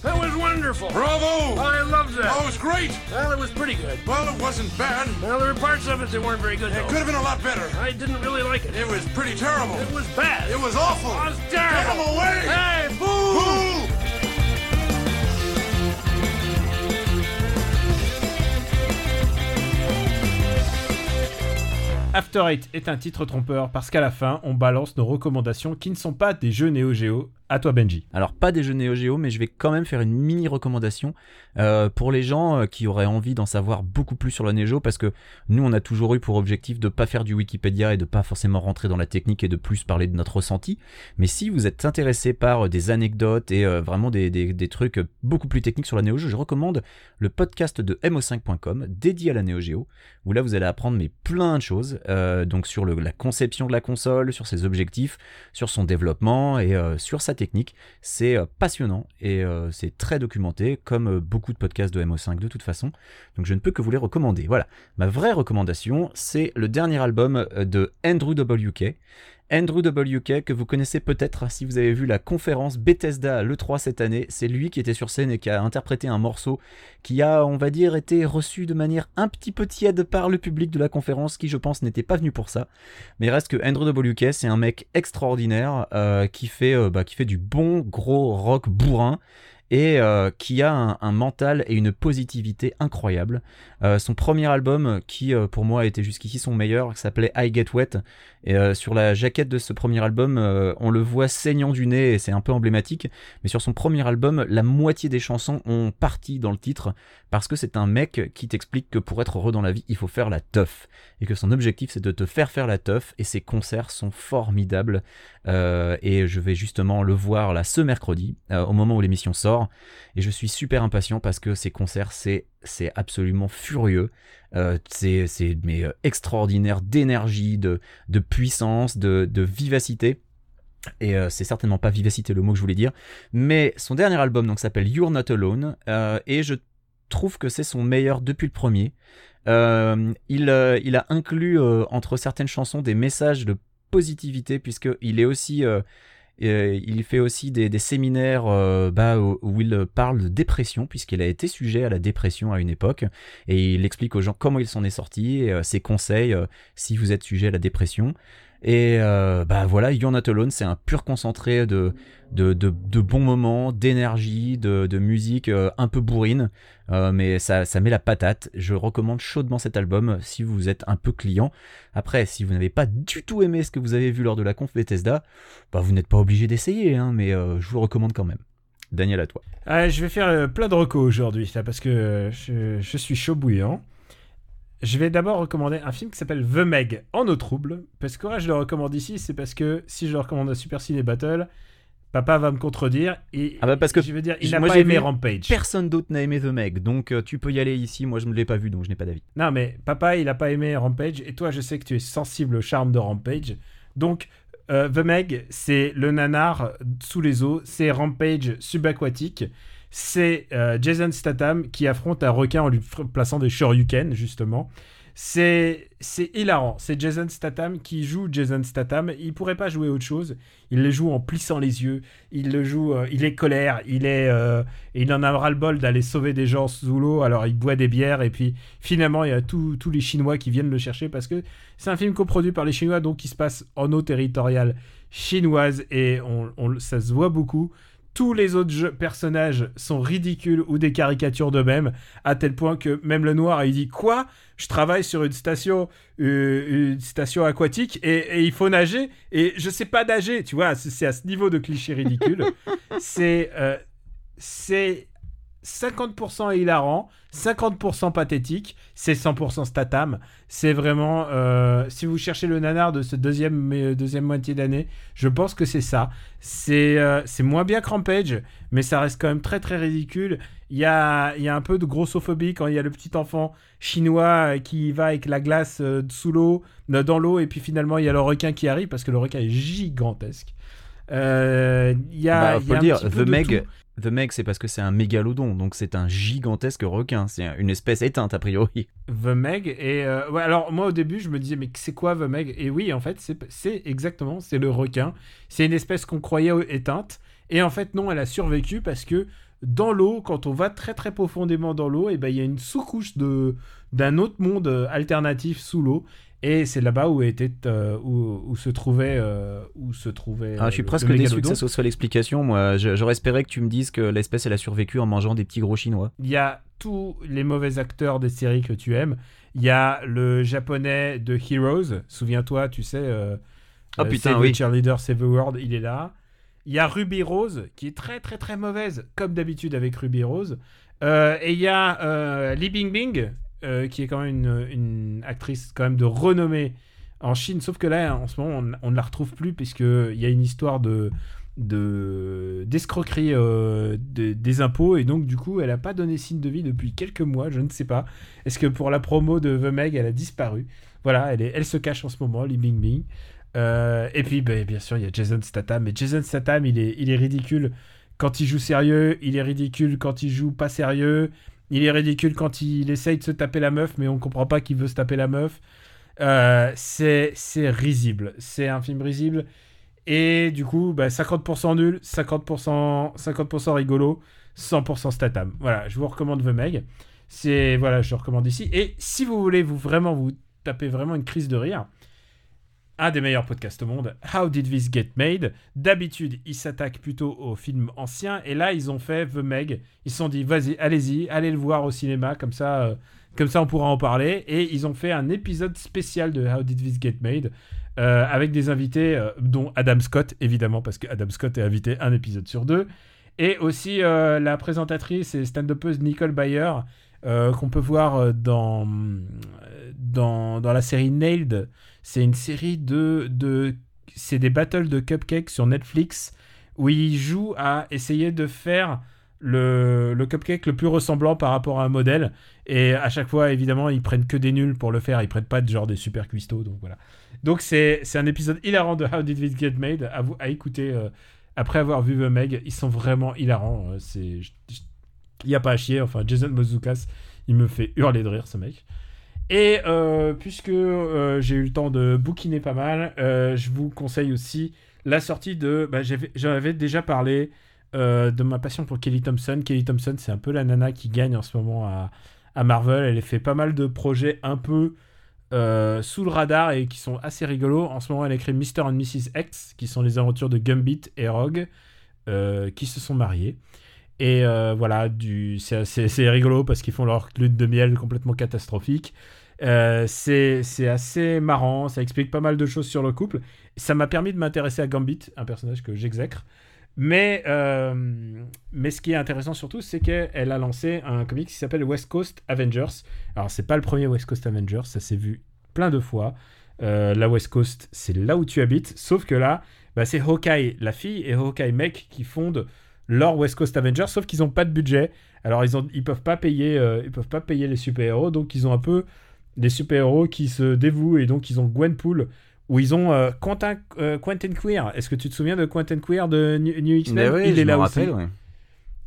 That was wonderful. Bravo! I loved that. Oh, it was great! Well, it was pretty good. Well, it wasn't bad. Well, there were parts of it that weren't very good. It though. could have been a lot better. I didn't really like it. It was pretty terrible. It was bad. It was awful. It was Get terrible. him away! Hey, After Eight est un titre trompeur parce qu'à la fin, on balance nos recommandations qui ne sont pas des jeux Neo Geo. À toi, Benji. Alors pas des jeux Neo Geo, mais je vais quand même faire une mini recommandation euh, pour les gens euh, qui auraient envie d'en savoir beaucoup plus sur la Neo Geo, parce que nous on a toujours eu pour objectif de pas faire du Wikipédia et de pas forcément rentrer dans la technique et de plus parler de notre ressenti. Mais si vous êtes intéressé par euh, des anecdotes et vraiment des trucs beaucoup plus techniques sur la Neo Geo, je recommande le podcast de mo5.com dédié à la Neo Geo, où là vous allez apprendre mais plein de choses, euh, donc sur la conception de la console, sur ses objectifs, sur son développement et euh, sur sa technique. C'est euh, passionnant et c'est très documenté, comme beaucoup de podcasts de MO5 de toute façon. Donc je ne peux que vous les recommander. Voilà. Ma vraie recommandation, c'est le dernier album de Andrew WK. Andrew WK, que vous connaissez peut-être si vous avez vu la conférence Bethesda à l'E3 cette année, c'est lui qui était sur scène et qui a interprété un morceau qui a, on va dire, été reçu de manière un petit peu tiède par le public de la conférence, qui je pense n'était pas venu pour ça. Mais il reste que Andrew WK, c'est un mec extraordinaire euh, qui, fait, euh, bah, qui fait du bon gros rock bourrin et euh, qui a un, mental et une positivité incroyable. Euh, son premier album, qui euh, pour moi a été jusqu'ici son meilleur, qui s'appelait I Get Wet, et sur la jaquette de ce premier album, on le voit saignant du nez et c'est un peu emblématique, mais sur son premier album, la moitié des chansons ont parti dans le titre parce que c'est un mec qui t'explique que pour être heureux dans la vie, il faut faire la teuf. Et que son objectif c'est de te faire faire la teuf. Et ses concerts sont formidables euh, et je vais justement le voir là ce mercredi euh, au moment où l'émission sort. Et je suis super impatient parce que ces concerts c'est c'est absolument furieux. Euh, c'est mais euh, extraordinaire d'énergie de de puissance de de vivacité. Et c'est certainement pas vivacité le mot que je voulais dire. Mais son dernier album donc s'appelle You're Not Alone et je trouve que c'est son meilleur depuis le premier. Il, il a inclus entre certaines chansons des messages de positivité puisqu'il est aussi euh, euh, il fait aussi des, séminaires euh, bah, où, il parle de dépression puisqu'il a été sujet à la dépression à une époque et il explique aux gens comment il s'en est sorti et ses conseils si vous êtes sujet à la dépression et euh, bah voilà You're Not Alone c'est un pur concentré de, bons moments d'énergie de, musique euh, un peu bourrine euh, mais ça, ça met la patate. Je recommande chaudement cet album si vous êtes un peu client. Après, si vous n'avez pas du tout aimé ce que vous avez vu lors de la conf Bethesda, bah vous n'êtes pas obligé d'essayer, hein, mais je vous le recommande quand même. Daniel, à toi. Ah, je vais faire plein de recos aujourd'hui, parce que je, je suis chaud bouillant. Je vais d'abord recommander un film qui s'appelle The Meg en eau trouble. Parce que je le recommande ici, c'est parce que si je le recommande à Super Ciné Battle, papa va me contredire. Et Ah bah parce que je veux dire, il n'a pas aimé Rampage. Personne d'autre n'a aimé The Meg, donc euh, tu peux y aller ici. Moi, je ne l'ai pas vu, donc je n'ai pas d'avis. Non, mais papa, il n'a pas aimé Rampage. Et toi, je sais que tu es sensible au charme de Rampage. Donc, euh, The Meg, c'est le nanar sous les eaux. C'est Rampage subaquatique. C'est euh, Jason Statham qui affronte un requin en lui plaçant des shoryuken, justement. C'est hilarant. C'est Jason Statham qui joue Jason Statham. Il pourrait pas jouer autre chose. Il le joue en plissant les yeux. Il le joue. euh, il est colère. Il est. euh, il en a ras le bol d'aller sauver des gens sous l'eau. Alors il boit des bières et puis finalement il y a tous tous les Chinois qui viennent le chercher parce que c'est un film coproduit par les Chinois donc qui se passe en eau territoriale chinoise et on, on- ça se voit beaucoup. Tous les autres jeux- personnages sont ridicules ou des caricatures d'eux-mêmes, à tel point que même le noir, il dit Quoi? Je travaille sur une station, euh, une station aquatique et, et il faut nager et je sais pas nager. Tu vois, c'est c'est à ce niveau de cliché ridicule. c'est euh, c'est 50% hilarant, 50% pathétique, c'est 100% statam. C'est vraiment, euh, si vous cherchez le nanar de ce deuxième, euh, deuxième moitié d'année, je pense que c'est ça. C'est euh, moins bien que Rampage, mais ça reste quand même très très ridicule. Il y a, il y a un peu de grossophobie quand il y a le petit enfant chinois qui va avec la glace sous l'eau, dans l'eau, et puis finalement il y a le requin qui arrive parce que le requin est gigantesque. Il y a, Bah, il y faut a le un dire, petit peu The de Meg, tout. The Meg, c'est parce que c'est un mégalodon, donc c'est un gigantesque requin. C'est une espèce éteinte a priori. The Meg et euh, ouais, alors moi au début je me disais mais c'est quoi The Meg? Et oui en fait c'est exactement c'est le requin c'est une espèce qu'on croyait éteinte et en fait non elle a survécu parce que dans l'eau quand on va très très profondément dans l'eau et ben il y a une sous-couche d'un autre monde euh, alternatif sous l'eau et c'est là-bas où était euh, où, où se trouvait euh, où se trouvait Ah, euh, je suis le- presque le déçu que ça soit l'explication. Moi, j'aurais espéré que tu me dises que l'espèce elle a survécu en mangeant des petits gros chinois. Il y a tous les mauvais acteurs des séries que tu aimes. Il y a le japonais de Heroes. Souviens-toi, tu sais. euh, Oh, euh, putain, Save oui. the Cheerleader, Save the World, il est là. Il y a Ruby Rose, qui est très très très mauvaise, comme d'habitude avec Ruby Rose. Euh, et il y a euh, Li Bingbing, euh, qui est quand même une, actrice quand même de renommée en Chine. Sauf que là, en ce moment, on, ne la retrouve plus, puisqu'il y a une histoire de de d'escroquerie euh, de- des impôts. Et donc du coup elle a pas donné signe de vie depuis quelques mois je ne sais pas. Est-ce que pour la promo de The Meg elle a disparu? Voilà elle, est, elle se cache en ce moment Li Bingbing. Euh, et puis ben, bien sûr il y a Jason Statham. Mais Jason Statham il est, il est ridicule quand il joue sérieux. Il est ridicule quand il joue pas sérieux il est ridicule quand il essaye de se taper la meuf mais on comprend pas qu'il veut se taper la meuf Euh, c'est risible c'est un film risible et du coup, bah, 50% nul, 50%, 50% rigolo, 100% Statham. Voilà, je vous recommande The Meg. Voilà, je le recommande ici. Et si vous voulez vous vraiment vous taper vraiment une crise de rire, un des meilleurs podcasts au monde, How Did This Get Made? D'habitude, ils s'attaquent plutôt aux films anciens, et là, ils ont fait The Meg. Ils se sont dit, vas-y, allez-y, allez le voir au cinéma, comme ça, euh, comme ça, on pourra en parler. Et ils ont fait un épisode spécial de How Did This Get Made, euh, avec des invités, euh, dont Adam Scott, évidemment, parce que Adam Scott est invité un épisode sur deux, et aussi la présentatrice et stand-upeuse Nicole Bayer, qu'on peut voir dans, dans, dans la série Nailed. C'est une série de... de c'est des battles de cupcakes sur Netflix, où ils jouent à essayer de faire le, le cupcake le plus ressemblant par rapport à un modèle. Et à chaque fois, évidemment, ils prennent que des nuls pour le faire. Ils prennent pas de genre des super cuistots. Donc voilà. Donc c'est un épisode hilarant de How Did It Get Made à, vous, à écouter euh, après avoir vu The Meg. Ils sont vraiment hilarants. euh, il y a pas à chier. Enfin, Jason Mozoukas, il me fait hurler de rire ce mec. Et euh, puisque euh, j'ai eu le temps de bouquiner pas mal, euh, je vous conseille aussi la sortie de. Bah, j'avais- déjà parlé de ma passion pour Kelly Thompson. Kelly Thompson, c'est un peu la nana qui gagne en ce moment à, Marvel. Elle fait pas mal de projets un peu sous le radar et qui sont assez rigolos. En ce moment, elle écrit Mr. and Mrs. X, qui sont les aventures de Gambit et Rogue, qui se sont mariés. Et euh, voilà, c'est, rigolo parce qu'ils font leur lune de miel complètement catastrophique. Euh, c'est, assez marrant, ça explique pas mal de choses sur le couple. Ça m'a permis de m'intéresser à Gambit, un personnage que j'exècre. Mais, euh, mais ce qui est intéressant surtout, c'est qu'elle a lancé un comic qui s'appelle West Coast Avengers. Alors, c'est pas le premier West Coast Avengers, ça s'est vu plein de fois. La West Coast, c'est là où tu habites. Sauf que là, bah, c'est Hawkeye la fille et Hawkeye mec qui fondent leur West Coast Avengers, sauf qu'ils n'ont pas de budget. Alors, ils, ont, ils peuvent pas payer, euh, ils peuvent pas payer les super-héros, donc ils ont un peu des super-héros qui se dévouent et donc ils ont Gwenpool où ils ont euh, Quentin, euh, Quentin Queer. Est-ce que tu te souviens de Quentin Queer de New, New X-Men? Ouais, Il est là aussi. ouais.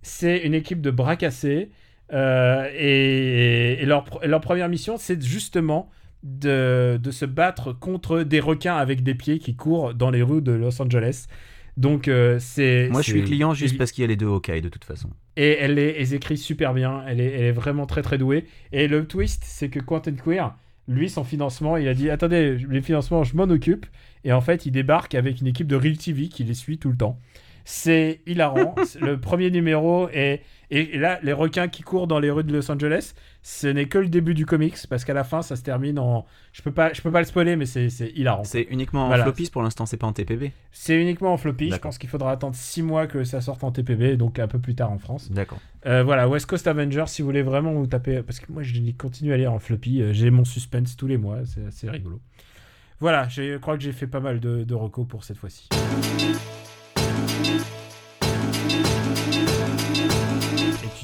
C'est une équipe de bras cassés. et, et leur, pr- leur première mission, c'est justement de, de se battre contre des requins avec des pieds qui courent dans les rues de Los Angeles. Donc, euh, c'est. Moi, je suis client juste parce qu'il y a les deux Hawkeye de toute façon. et elle les, écrit super bien. Elle est, elle est vraiment très très douée. Et le twist, c'est que Quentin Queer, lui, son financement, il a dit Attendez, les financements, je m'en occupe. Et en fait, il débarque avec une équipe de Real TV qui les suit tout le temps. C'est hilarant. Le premier numéro est. Et là, les requins qui courent dans les rues de Los Angeles, ce n'est que le début du comics parce qu'à la fin, ça se termine en. Je peux pas, je peux pas le spoiler, mais c'est hilarant. C'est uniquement en Voilà. floppies pour l'instant, c'est pas en TPB. C'est uniquement en floppy. Je pense qu'il faudra attendre 6 mois que ça sorte en TPB, donc un peu plus tard en France. D'accord. Euh, voilà, West Coast Avengers, si vous voulez vraiment vous taper. Parce que moi, je continue à lire en floppy. euh, J'ai mon suspense tous les mois. C'est assez rigolo. Voilà, je crois que j'ai fait pas mal de, de recos pour cette fois-ci.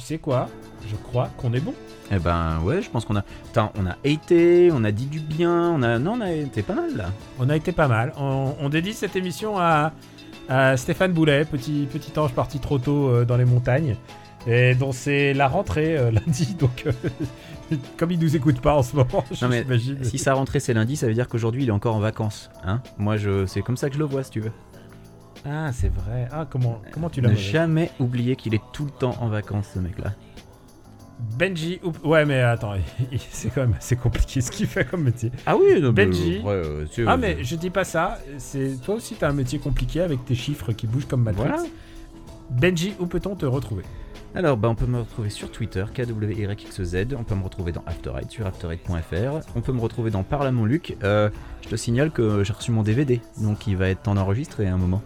Sais quoi Je crois qu'on est bon. Eh ben ouais, je pense qu'on a. Attends, on a haté, on a dit du bien, on a. Non, on a été pas mal là. On a été pas mal. On, on dédie cette émission à, à Stéphane Boulet, petit, petit ange parti trop tôt euh, dans les montagnes, et dont c'est la rentrée euh, lundi, donc euh, comme il nous écoute pas en ce moment, Non, mais j'imagine. Si sa rentrée c'est lundi, ça veut dire qu'aujourd'hui il est encore en vacances. Hein Moi, je, c'est comme ça que je le vois, si tu veux. Ah, c'est vrai. Ah, comment, comment tu l'as Ne jamais oublier qu'il est tout le temps en vacances, ce mec-là. Benji, ouais, mais attends, c'est quand même assez compliqué ce qu'il fait comme métier. Ah oui, non, Benji. ouais, euh, tu- Ah, mais je dis pas ça, c'est toi aussi t'as un métier compliqué avec tes chiffres qui bougent comme Matrix. Voilà. Benji, où peut-on te retrouver? Alors, bah, on peut me retrouver sur Twitter, KWYXZ. On peut me retrouver dans Afterite, sur afterite.fr. On peut me retrouver dans Parle à mon Luc. Euh, je te signale que j'ai reçu mon DVD, donc il va être temps d'enregistrer à un moment.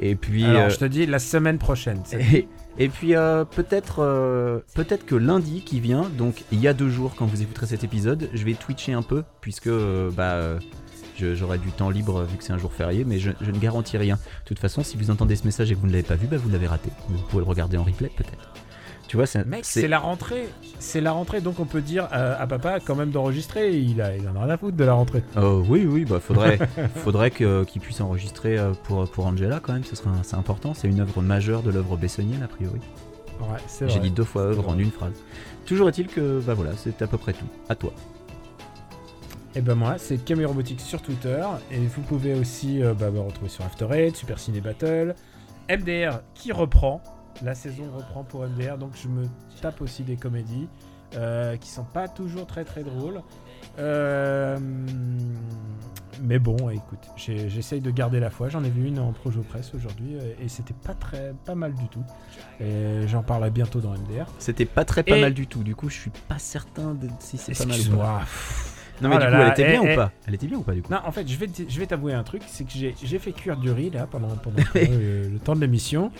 Et puis, Alors, euh, je te dis la semaine prochaine. et, et puis euh, peut-être, euh, peut-être que lundi qui vient, donc il y a deux jours quand vous écouterez cet épisode, je vais twitcher un peu puisque bah j'aurai du temps libre vu que c'est un jour férié, mais je, je ne garantis rien. De toute façon, si vous entendez ce message et que vous ne l'avez pas vu, bah vous l'avez raté. Vous pouvez le regarder en replay peut-être. Tu vois, c'est Mec, c'est- c'est la rentrée. C'est la rentrée, donc on peut dire euh, à papa quand même d'enregistrer. Il, a, il en a rien à foutre de la rentrée. Oh, oui, oui, bah faudrait, faudrait que- qu'il puisse enregistrer euh, pour, pour Angela quand même, ce serait c'est important, c'est une œuvre majeure de l'œuvre bessonienne a priori. Ouais, c'est J'ai dit deux fois œuvre en une phrase. Toujours est-il que, bah voilà, c'est à peu près tout. À toi. Et ben moi, c'est Camille Robotics sur Twitter. Et vous pouvez aussi euh, bah, me retrouver sur After Eight, Super Ciné Battle, MDR qui reprend. La saison reprend pour MDR, donc je me tape aussi des comédies euh, qui sont pas toujours très très drôles. Euh, mais bon, écoute, j'essaye de garder la foi. J'en ai vu une en Projo Press aujourd'hui euh, et c'était pas très pas mal du tout. Et j'en parlerai bientôt dans MDR. C'était pas très pas Et- mal du tout, du coup je suis pas certain de si c'est pas mal ou pas. Excuse-moi. Non mais Oh du coup là, elle était eh, bien eh. ou pas? Elle était bien ou pas du coup? Non, en fait, je vais, t- je vais t'avouer un truc, c'est que j'ai j'ai fait cuire du riz là pendant, pendant euh, le temps de l'émission.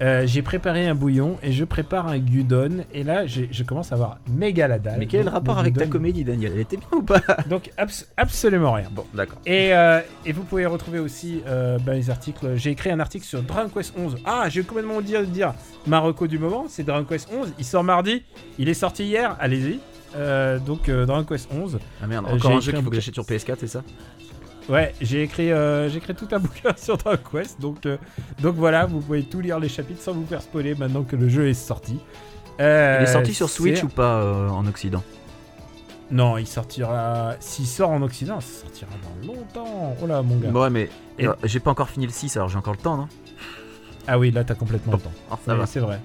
Euh, j'ai préparé un bouillon et je prépare un gyudon et là je commence à avoir méga la dalle. Mais quel est le rapport avec ta comédie Daniel? Elle était bien ou pas? Donc abs- absolument rien. Bon, d'accord. Et, euh, et vous pouvez retrouver aussi euh, bah, les articles. J'ai écrit un article sur Dragon Quest 11. Ah, j'ai complètement oublié de dire ma reco du moment, c'est Dragon Quest 11. Il sort mardi. Il est sorti hier. Allez-y. Euh, donc Dragon Quest 11. Ah merde, encore un jeu qu'il un faut que j'achète sur PS4, c'est ça? Ouais, j'ai écrit, euh, j'ai écrit tout un bouquin sur Dragon Quest, donc, euh, donc voilà, vous pouvez tout lire les chapitres sans vous faire spoiler maintenant que le jeu est sorti. Euh, Il est sorti sur Switch ou pas euh, en Occident? Non, il sortira. S'il sort en Occident, ça sortira dans longtemps. Oh là, mon gars. Ouais mais Et- euh, j'ai pas encore fini le 6 alors j'ai encore le temps non? Ah oui, là, t'as complètement le temps. Oh, ça Ouais. C'est vrai.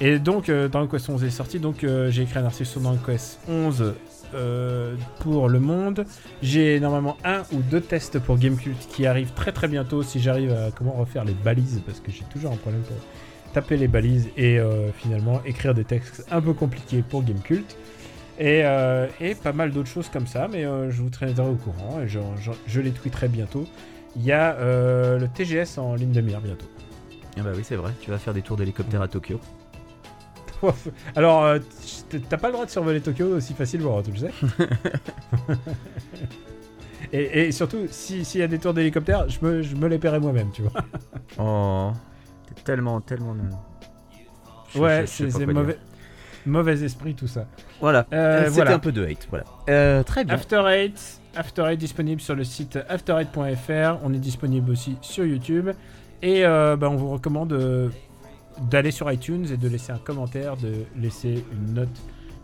Et donc, euh, Dragon Quest 11 est sorti, donc euh, j'ai écrit un article sur Dragon Quest 11 euh, pour Le Monde. J'ai normalement un ou deux tests pour Gamecult qui arrivent très très bientôt si j'arrive à comment refaire les balises, parce que j'ai toujours un problème pour taper les balises et euh, finalement écrire des textes un peu compliqués pour Gamecult. Et, euh, et pas mal d'autres choses comme ça, mais je vous tiendrai au courant et je, je- les tweeterai bientôt. Il y a le TGS en ligne de mire bientôt. Ah bah oui c'est vrai, tu vas faire des tours d'hélicoptère à Tokyo. Alors, euh, t'as pas le droit de survoler Tokyo aussi facilement, tu le sais. et, et surtout, si- s'il y a des tours d'hélicoptère, je me, je me les paierai moi-même, tu vois. Oh, t'es tellement, tellement... Je- ouais, c'est mauvais, dire. mauvais esprit, tout ça. Voilà, Euh, Euh, c'était voilà. un peu de hate, voilà. Euh, très bien. After Eight, After Eight disponible sur le site after8.fr. On est disponible aussi sur YouTube. Et euh, bah, on vous recommande euh, d'aller sur iTunes et de laisser un commentaire, de laisser une note,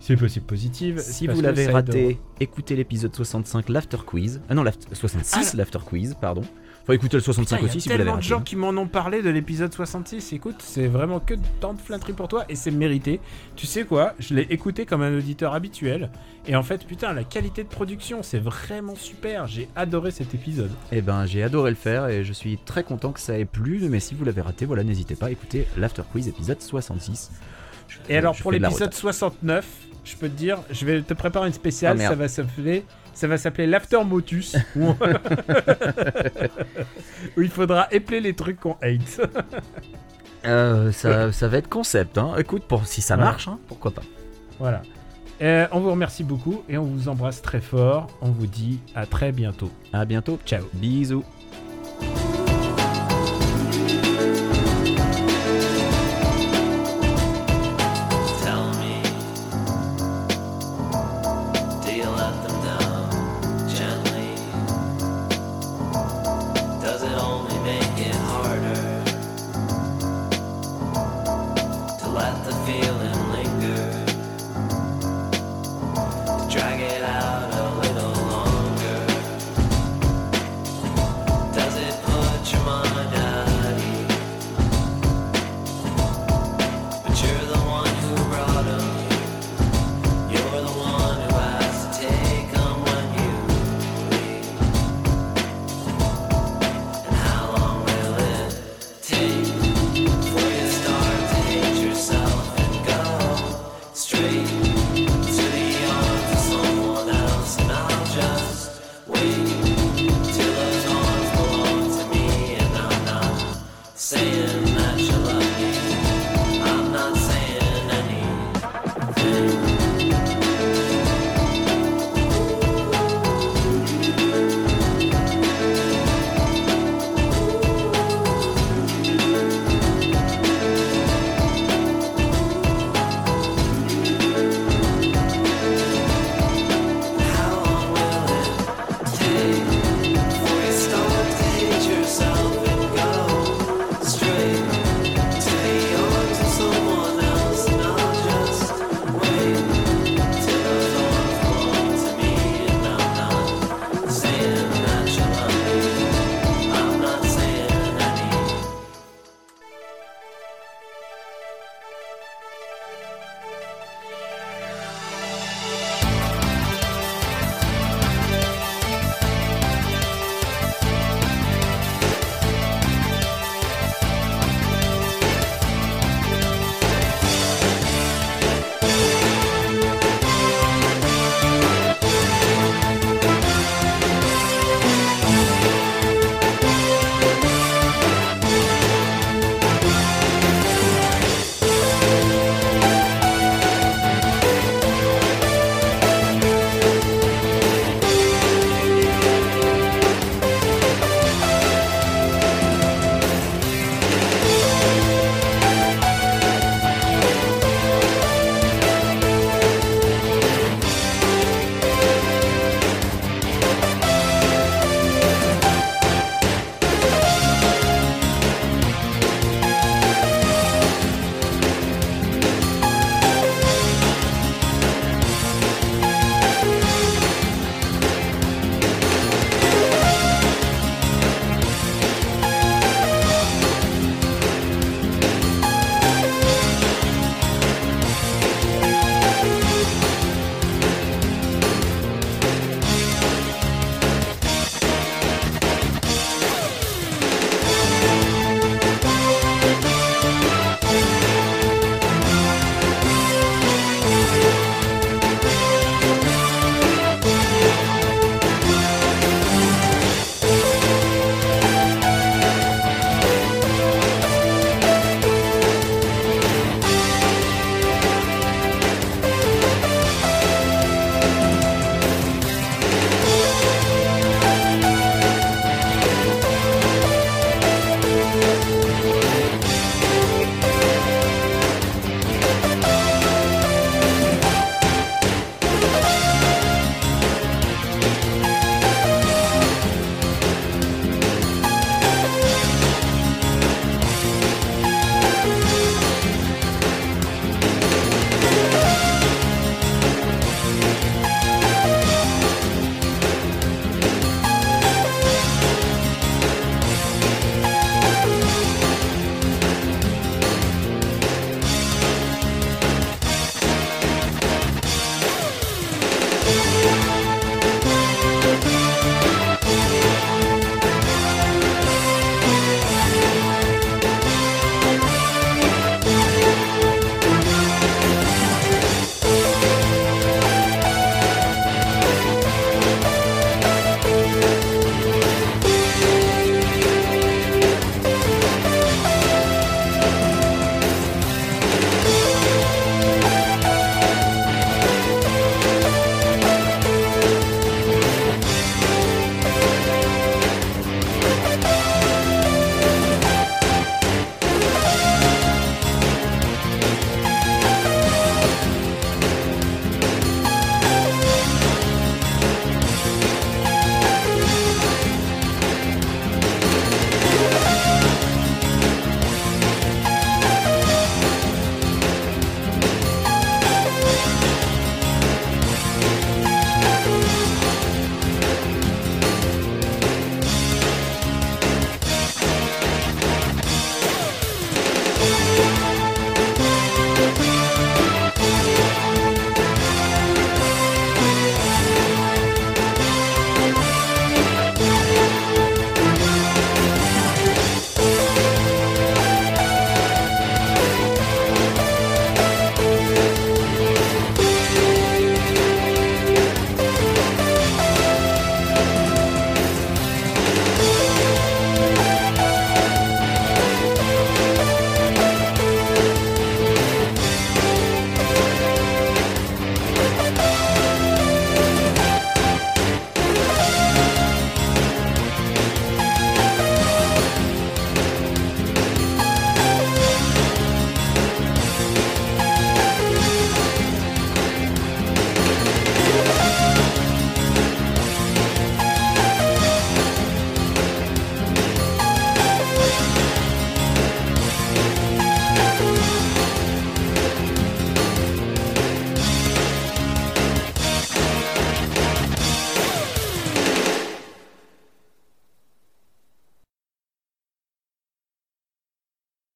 si possible positive. Si vous l'avez raté, écoutez l'épisode 65, l'After Quiz. Ah non, l'after- 66, l'After Quiz, pardon. Faut écouter le 65 Putain, il y aussi a si vous l'avez tellement de gens qui m'en ont parlé de l'épisode 66. Écoute, c'est vraiment que tant de flatterie pour toi et c'est mérité. Tu sais quoi Je l'ai écouté comme un auditeur habituel. Et en fait, putain, la qualité de production, c'est vraiment super. J'ai adoré cet épisode. Eh ben, j'ai adoré le faire et je suis très content que ça ait plu. Mais si vous l'avez raté, voilà, n'hésitez pas à écouter l'After Quiz épisode 66. Je- Et alors, pour l'épisode rota. 69, je peux te dire, je vais te préparer une spéciale. Ah, ça va s'appeler. Ça va s'appeler l'After Motus. où, on- où il faudra épeler les trucs qu'on hate. Euh, ça, ça va être concept, hein. Écoute, pour, si ça marche, hein, pourquoi pas. Voilà. Euh, on vous remercie beaucoup et on vous embrasse très fort. On vous dit à très bientôt. À bientôt. Ciao. Bisous.